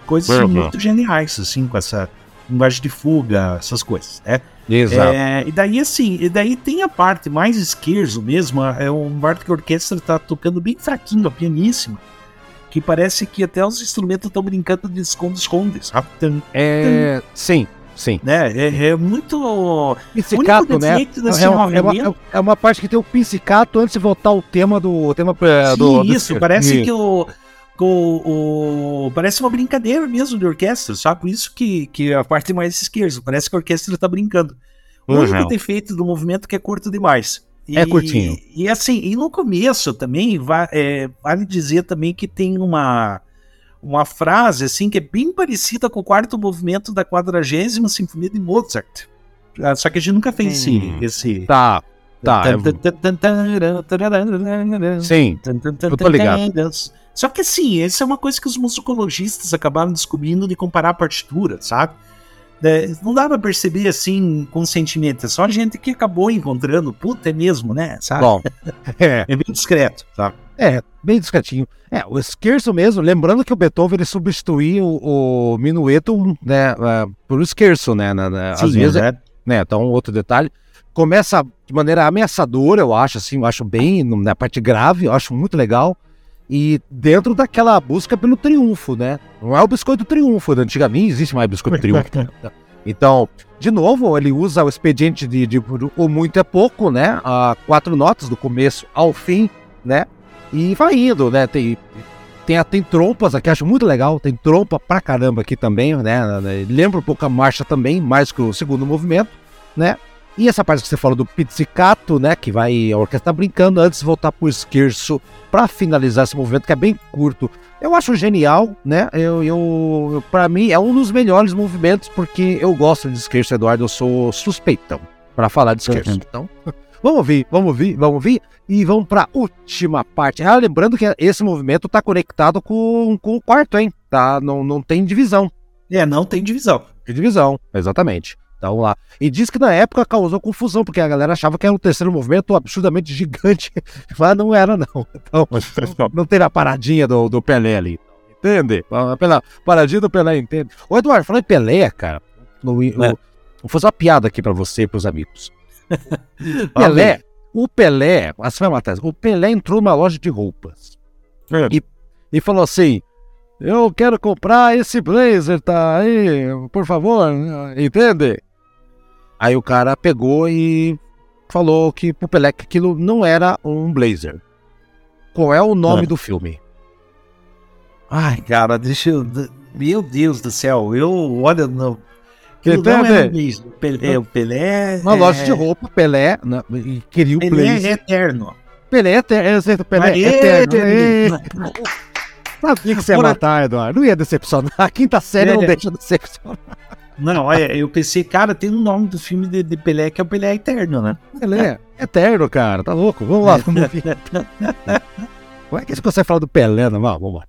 coisas uhum. muito geniais, assim, com essa linguagem de fuga, essas coisas, né? Exato. É, e daí, assim, e daí tem a parte mais esquerdo mesmo, é um parte que a orquestra tá tocando bem fraquinho, a pianíssima, que parece que até os instrumentos estão brincando de esconde-esconde, sabe? É, sim, sim. Né? É, é muito. Pizzicato, né? É uma, é, uma, é uma parte que tem o pizzicato antes de voltar o tema do. O tema é, do, Sim, isso, do... parece que o o, o, parece uma brincadeira mesmo de orquestra, sabe? Por isso que, que a parte mais esquerda, parece que a orquestra tá brincando. O uhum. único defeito do movimento é que é curto demais. E, é curtinho. E, assim, e no começo também, vai, é, vale dizer também que tem uma, uma frase assim que é bem parecida com o quarto movimento da quadragésima Sinfonia de Mozart. Ah, só que a gente nunca fez hum. esse, esse. Tá. Tá. Sim. Eu tô ligado. Só que assim, essa é uma coisa que os musicologistas acabaram descobrindo de comparar a partitura, sabe? É, não dá pra perceber assim com sentimento, é só gente que acabou encontrando, puta, é mesmo, né? Sabe? Bom, é. é bem discreto, sabe? É, bem discretinho. É, o Scherzo mesmo, lembrando que o Beethoven ele substituiu o, o minueto né, uh, por Scherzo, né? Na, na, Sim, às vezes, é. né? Então, outro detalhe. Começa de maneira ameaçadora, eu acho, assim, eu acho bem, na parte grave, eu acho muito legal. E dentro daquela busca pelo triunfo, né? Não é o biscoito triunfo, né? antigamente existe mais biscoito triunfo. então, de novo, ele usa o expediente de, de, o muito é pouco, né? A quatro notas do começo ao fim, né? E vai indo, né? Tem, tem, tem trompas aqui, acho muito legal. Tem trompa pra caramba aqui também, né? Lembra um pouco a marcha também, mais que o segundo movimento, né? E essa parte que você falou do pizzicato, né, que vai a orquestra tá brincando antes de voltar pro esquerço para finalizar esse movimento que é bem curto. Eu acho genial, né? Eu, eu para mim é um dos melhores movimentos porque eu gosto de esquerço, Eduardo, eu sou suspeitão para falar de esquerço. Então, vamos ouvir, vamos ouvir, vamos ouvir e vamos para última parte. Ah, lembrando que esse movimento tá conectado com, com o quarto, hein? Tá, não, não tem divisão. É, não tem divisão. Tem divisão, exatamente. Então lá. E diz que na época causou confusão, porque a galera achava que era um terceiro movimento absurdamente gigante, mas não era, não. Então, não tem a paradinha do, do Pelé ali. Entende? Pela paradinha do Pelé, entende? Ô, Eduardo, falando em Pelé, cara, no, é. vou fazer uma piada aqui para você e pros amigos. Pelé, o Pelé, assim vai matar, o Pelé entrou numa loja de roupas é. e, e falou assim: Eu quero comprar esse blazer, tá aí, por favor, entende? Aí o cara pegou e falou que pro Pelé que aquilo não era um blazer. Qual é o nome é. do filme? Ai, cara, deixa eu. Meu Deus do céu, eu. Olha, não. Aquilo não é mesmo. Pelé, o Pelé. Uma é... loja de roupa, Pelé. Né, e queria o Pelé blazer. é eterno. Pelé é eterno. Pelé é eterno. Sabia que você ia matar, Eduardo. Não ia decepcionar. A quinta série é, não deixa decepcionar. Não, olha, eu pensei, cara, tem um nome do filme de, de Pelé que é o Pelé Eterno, né? Pelé, eterno, cara, tá louco? Vamos lá, vamos ver. Como é que você consegue falar do Pelé, não? Vamos lá.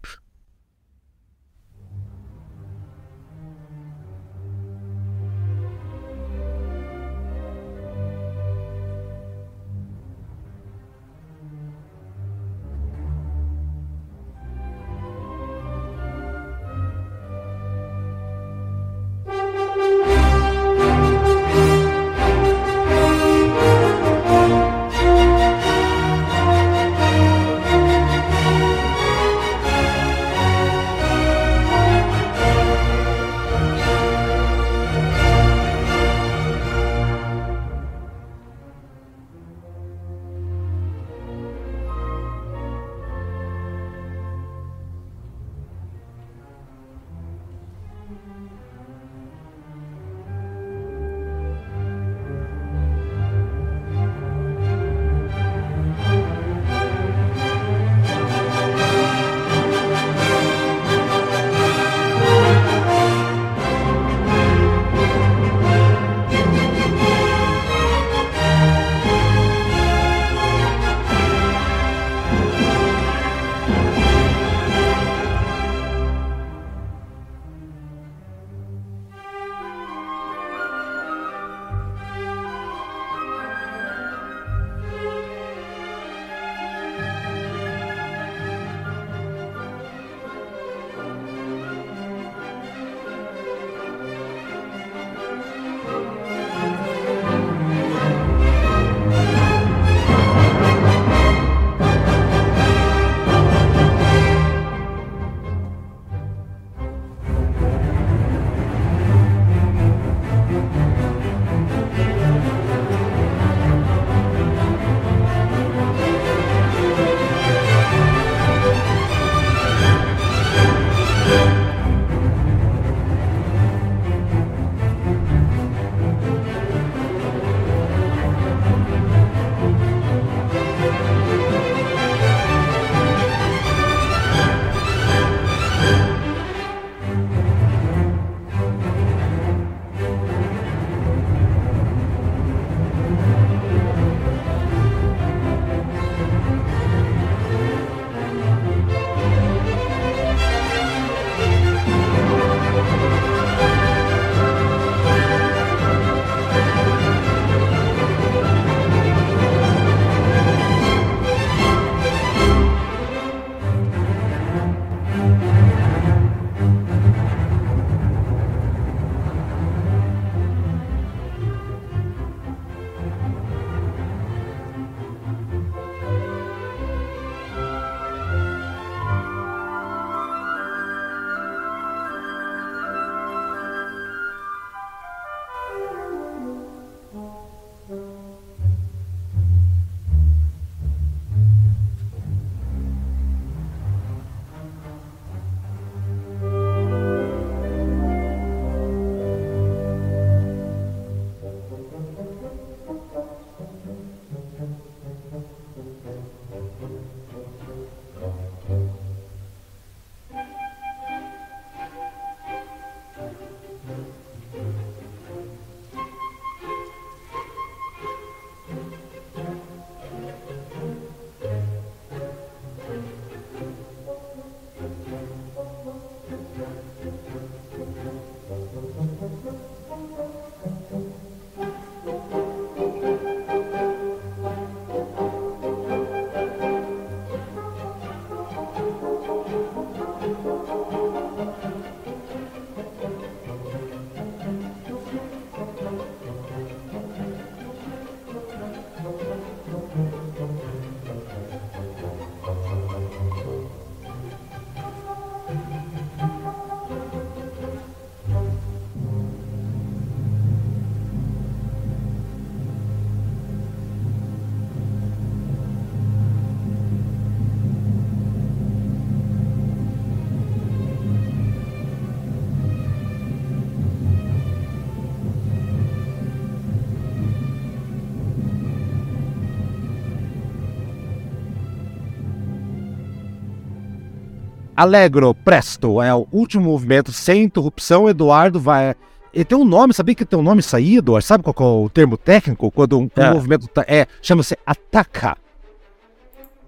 Allegro, presto, é o último movimento sem interrupção. Eduardo vai. Ele tem um nome, sabia que tem um nome saído? Sabe qual é o termo técnico? Quando um, é. um movimento tá, é, chama-se ataca.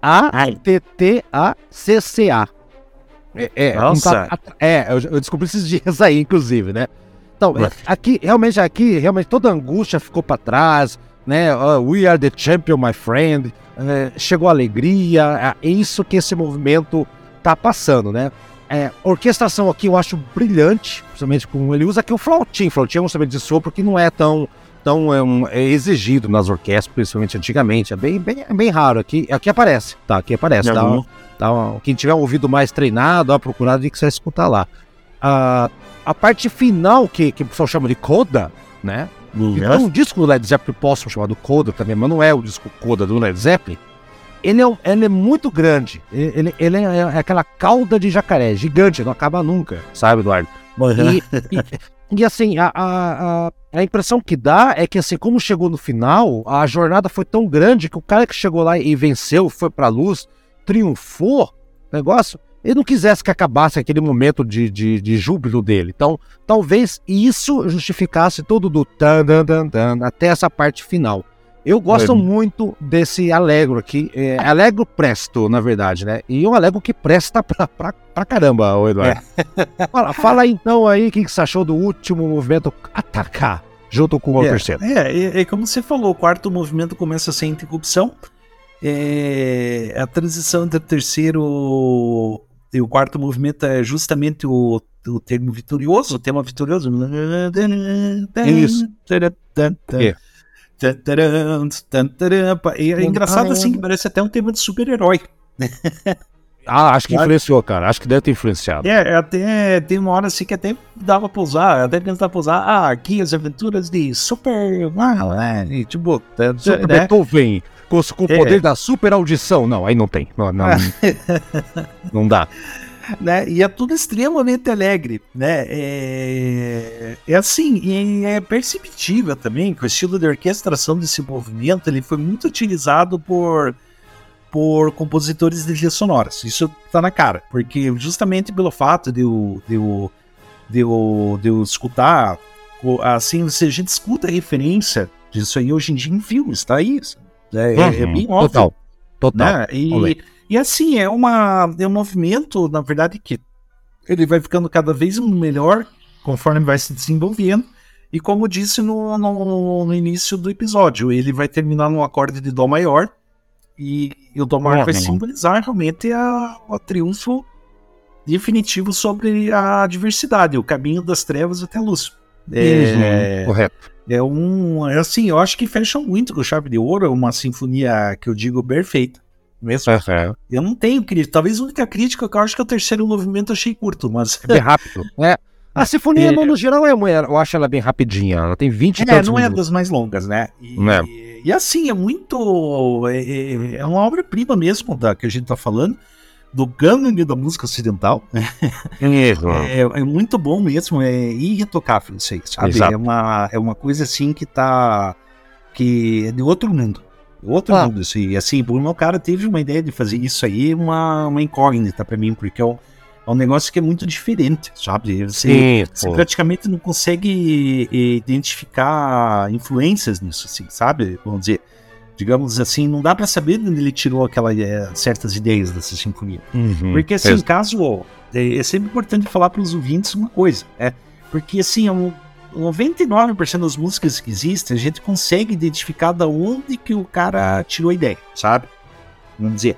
A-T-T-A-C-C-A. É, é, Nossa. Tá, é, eu, eu descobri esses dias aí, inclusive, né? Então, aqui, realmente, aqui, realmente, toda a angústia ficou para trás, né? Uh, we are the champion, my friend. Uh, chegou a alegria, é isso que esse movimento tá passando, né? É, orquestração aqui eu acho brilhante, principalmente com ele usa aqui o flautim, flautim é um instrumento de sopro que não é tão tão é, um, é exigido nas orquestras, principalmente antigamente, é bem, bem, bem raro aqui, aqui aparece, tá? Aqui aparece, tá? tá quem tiver um ouvido mais treinado, ó, procurado, que você escutar lá. A, a parte final que, que o pessoal chama de coda, né? Yes. Tem um disco do Led Zeppelin póstumo chamado Coda também, mas não é o disco Coda do Led Zeppelin. Ele é, ele é muito grande. Ele, ele é, é aquela cauda de jacaré, gigante, não acaba nunca, sabe, Eduardo? E, e, e, assim, a, a, a, impressão que dá é que, assim, como chegou no final, a jornada foi tão grande que o cara que chegou lá e venceu, foi pra luz, triunfou, negócio, ele não quisesse que acabasse aquele momento de, de, de júbilo dele. Então, talvez isso justificasse todo do tan, dan, dan, dan, até essa parte final. Eu gosto é. muito desse Alegro aqui. É, Alegro presto, na verdade, né? E um Alegro que presta pra, pra, pra caramba, o Eduardo. É. fala, fala então aí o que, que você achou do último movimento atacar, junto com o é, terceiro. É, é, é, como você falou, o quarto movimento começa sem interrupção. É, a transição entre o terceiro e o quarto movimento é justamente o, o termo vitorioso, o tema vitorioso. Isso. É. E é engraçado assim, que parece até um tema de super-herói. Ah, acho que influenciou, cara. Acho que deve ter influenciado. É, até tem uma hora assim que até dava pra usar, até tentar pra usar. Ah, aqui as aventuras de Super. Ah, né? E, tipo, Super né? Beethoven com, com o poder é. da super audição. Não, aí não tem. Não, não, não dá. Né? E é tudo extremamente alegre, né? É, é assim, é perceptível também que o estilo de orquestração desse movimento ele foi muito utilizado por por compositores de trilhas sonoras. Isso tá na cara, porque justamente pelo fato de eu, de eu, de eu, de eu escutar, assim, se a gente escuta a referência disso aí hoje em dia em filmes, tá aí. É, uhum, é bem óbvio. Total, total. Né? E, e assim, é, uma, é um movimento, na verdade, que ele vai ficando cada vez melhor conforme vai se desenvolvendo. E como disse no, no, no início do episódio, ele vai terminar num acorde de Dó maior, e, e o Dom Marco vai simbolizar realmente a, o triunfo definitivo sobre a diversidade, o caminho das trevas até a luz. É, uhum, correto. É um. É assim, eu acho que fecha muito com Chave de Ouro, uma sinfonia que eu digo perfeita. Mesmo. Uhum. Eu não tenho crítica. Talvez a única crítica que eu acho que é o terceiro movimento eu achei curto, mas. É bem rápido. é. A sinfonia, é, no geral, é, eu acho ela bem rapidinha. Ela tem 20 É, não é das mais longas, né? E, é. E assim, é muito. É, é, é uma obra-prima mesmo da que a gente tá falando, do cânone da música ocidental. é, é, muito bom mesmo, é irretocável isso aí, sabe? Exato. É uma, é uma coisa assim que tá. que é de outro mundo. Outro ah. mundo, assim. Assim, o meu cara teve uma ideia de fazer isso aí, uma, uma incógnita para mim, porque é um, é um negócio que é muito diferente, sabe? Você, Sim, você praticamente não consegue identificar influências nisso, assim, sabe? Vamos dizer, digamos assim, não dá para saber de onde ele tirou aquelas é, certas ideias dessa sinfonia. Uhum, porque, assim, é. caso. É, é, sempre importante falar para os ouvintes uma coisa, é porque, assim, um, 99% das músicas que existem, a gente consegue identificar da onde que o cara tirou a ideia, sabe? Vamos dizer,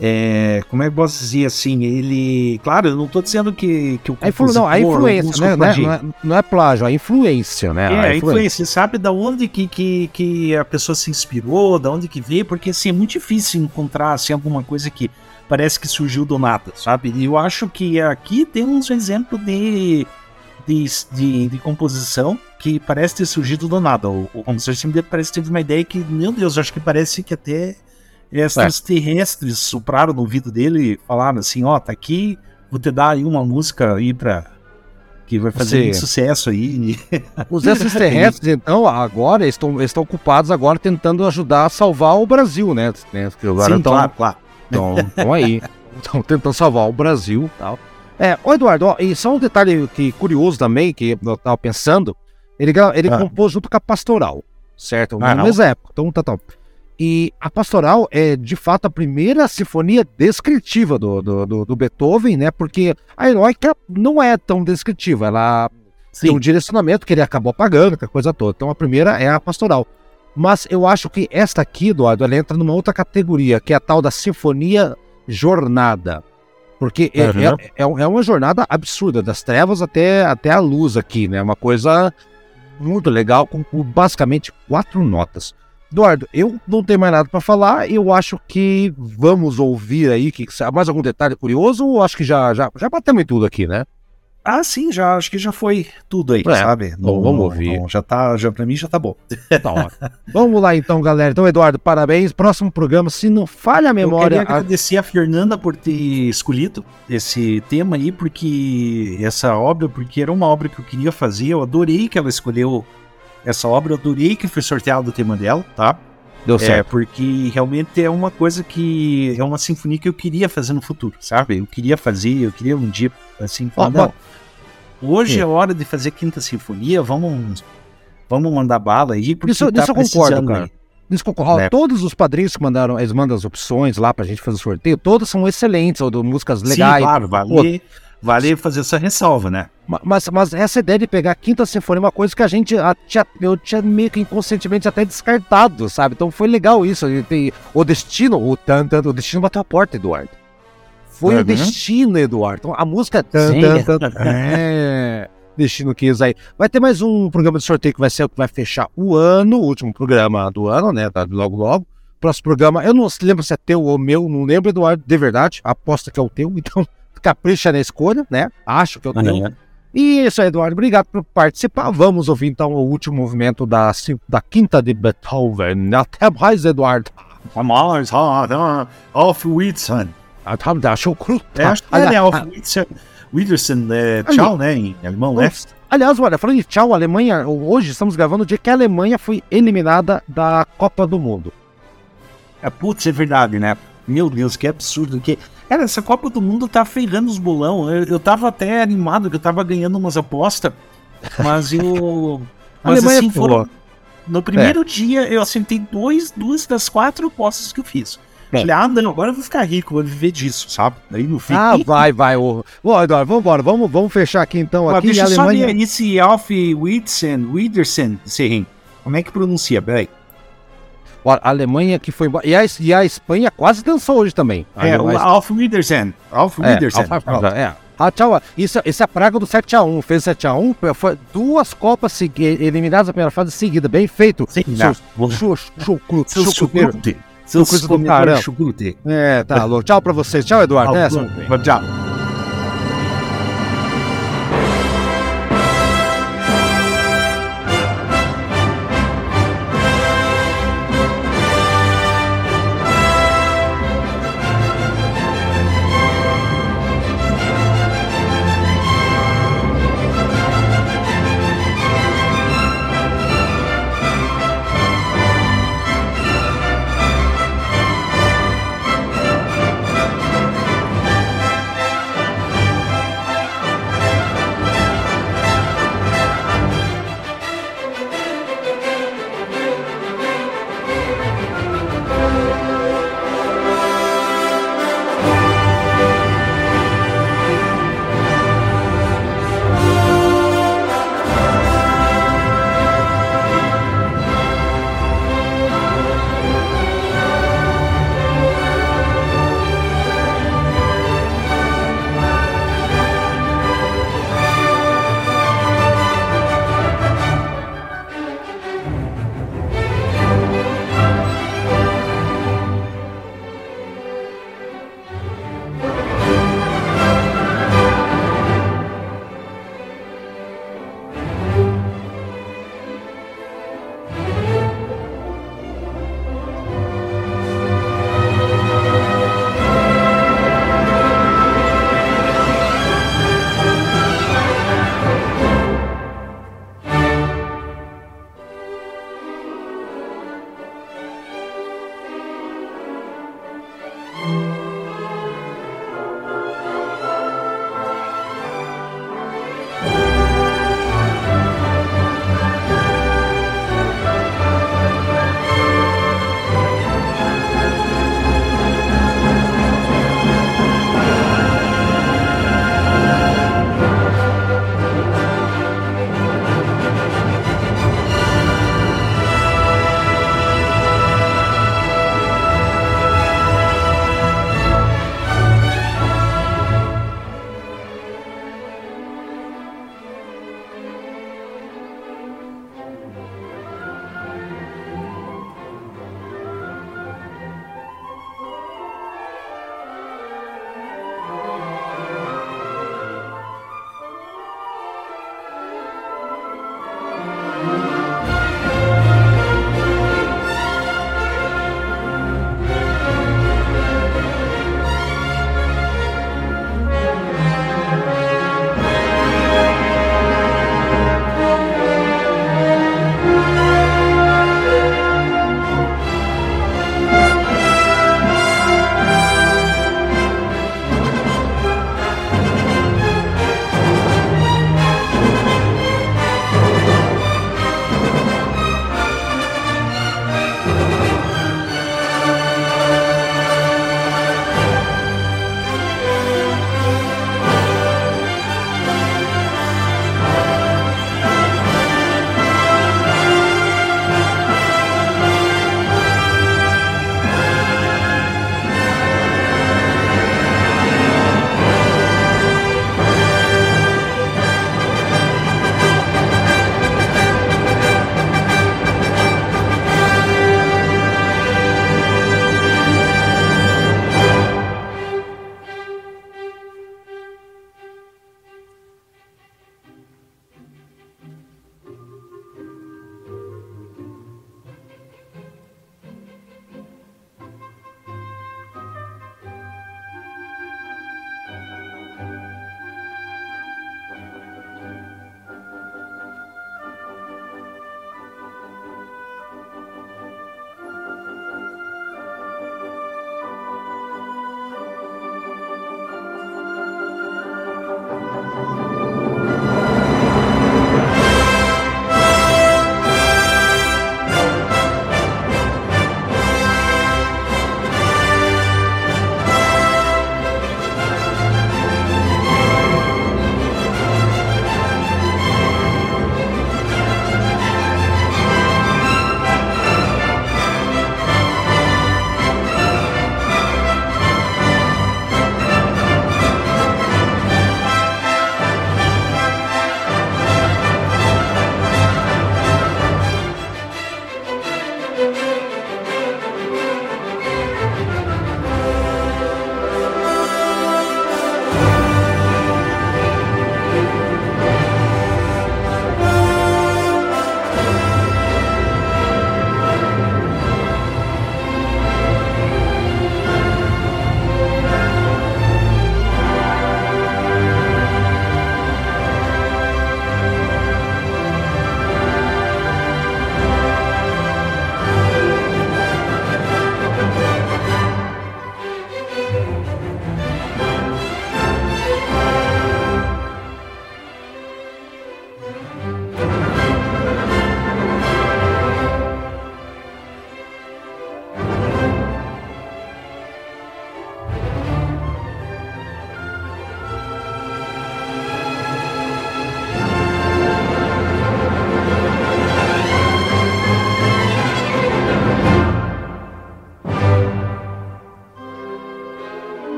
é, como é que posso dizer assim? Ele. Claro, eu não estou dizendo que, que o a influ, não, a influência, né? Não é, não é, plágio, a influência, né? É, a influência. influência. Sabe da onde que, que, que a pessoa se inspirou, da onde que veio, porque assim, é muito difícil encontrar assim, alguma coisa que parece que surgiu do nada, sabe? E eu acho que aqui temos um exemplo de, de, de, de composição que parece ter surgido do nada. O, o compositor sempre parece ter uma ideia que, meu Deus, acho que parece que até extraterrestres é. sopraram no ouvido dele e falaram assim, ó, oh, tá aqui, vou te dar aí uma música aí pra... Que vai fazer sucesso aí. Os extraterrestres, então, agora estão, estão ocupados agora tentando ajudar a salvar o Brasil, né? né agora Sim, tão, claro, claro. Estão aí. estão tentando salvar o Brasil tal. É, ô Eduardo, ó, e só um detalhe que, curioso também, que eu tava pensando, ele, ele ah. compôs junto com a Pastoral, certo? Ah, Na mesma época, então tá, tá. E a Pastoral é, de fato, a primeira sinfonia descritiva do, do, do, do Beethoven, né? Porque a Heroica não é tão descritiva, ela Sim. tem um direcionamento que ele acabou apagando, que a coisa toda. Então a primeira é a Pastoral. Mas eu acho que esta aqui, Eduardo, ela entra numa outra categoria, que é a tal da Sinfonia Jornada. Porque é, uhum. é, é, é, uma jornada absurda, das trevas até, até a luz aqui, né? Uma coisa muito legal, com, com basicamente quatro notas. Eduardo, eu não tenho mais nada para falar. Eu acho que vamos ouvir aí que, mais algum detalhe curioso ou acho que já, já, já batemos em tudo aqui, né? Ah, sim, já acho que já foi tudo aí, é, sabe? Não, vamos ouvir. Não, já tá, já para mim já tá bom. Tá vamos lá então, galera. Então, Eduardo, parabéns. Próximo programa, se não falha a memória. Eu queria agradecer a Fernanda por ter escolhido esse tema aí, porque essa obra, porque era uma obra que eu queria fazer. Eu adorei que ela escolheu essa obra, eu adorei que foi sorteado o tema dela, tá? Deu é, certo. É, porque realmente é uma coisa que é uma sinfonia que eu queria fazer no futuro, sabe? Eu queria fazer, eu queria um dia assim, não, Hoje é hora de fazer quinta sinfonia, vamos vamos mandar bala aí, porque isso, tá isso eu concordo, cara. Isso concordo. É. Todos os padrinhos que mandaram, eles mandam as opções lá pra gente fazer o sorteio, todos são excelentes, ou músicas legais. Sim, claro, vale, vale fazer essa ressalva, né? Mas, mas essa ideia de pegar a quinta sinfonia é uma coisa que a gente a, tinha, eu tinha meio que inconscientemente até descartado, sabe? Então foi legal isso. Tem, o destino, o tanto, o destino bateu a porta, Eduardo. Foi uhum. o destino, Eduardo. Então, a música. Tan, tan, tan, é. Destino quis aí. Vai ter mais um programa de sorteio que vai ser o que vai fechar o ano, o último programa do ano, né? Tá logo logo. Próximo programa, eu não lembro se é teu ou meu, não lembro, Eduardo, de verdade. Aposta que é o teu, então capricha na escolha, né? Acho que é o teu. E é isso aí, Eduardo. Obrigado por participar. Vamos ouvir então o último movimento da, da quinta de Beethoven. Até mais, Eduardo. Até mais, auf Witzen. Da Schokru. É, acho que é, né? Auf Wiedersen, é, tchau, né? Em alemão, né? Aliás, olha, falando de tchau, a Alemanha, hoje estamos gravando o dia que a Alemanha foi eliminada da Copa do Mundo. É, putz, é verdade, né? Meu Deus, que absurdo. Que... Cara, essa Copa do Mundo tá ferrando os bolão. Eu, eu tava até animado que eu tava ganhando umas apostas, mas eu. mas Alemanha assim, foram... No primeiro é. dia eu acertei dois, duas das quatro apostas que eu fiz. É. Falei, ah, não, agora eu vou ficar rico, vou viver disso, sabe? Daí no fim. Ah, vai, vai. Ô, ô Eduardo, vamos embora. Vamos, vamos fechar aqui então. Aqui deixa eu Alemanha... só ver esse Alf Wittsen, Widersen, Serrim. Como é que pronuncia? Peraí. A Alemanha que foi embora. E a, e a Espanha quase dançou hoje também. É, o Alf Widersen. Alf é, Widersen. é. Ah, tchau. Isso, isso é a praga do 7x1. Fez 7x1, foi duas Copas eliminadas na primeira fase seguida. Bem feito. Sim, show, show, show, Seus coisa do caramba. É, tá louco. Tchau pra vocês. Tchau, Eduardo. Tchau.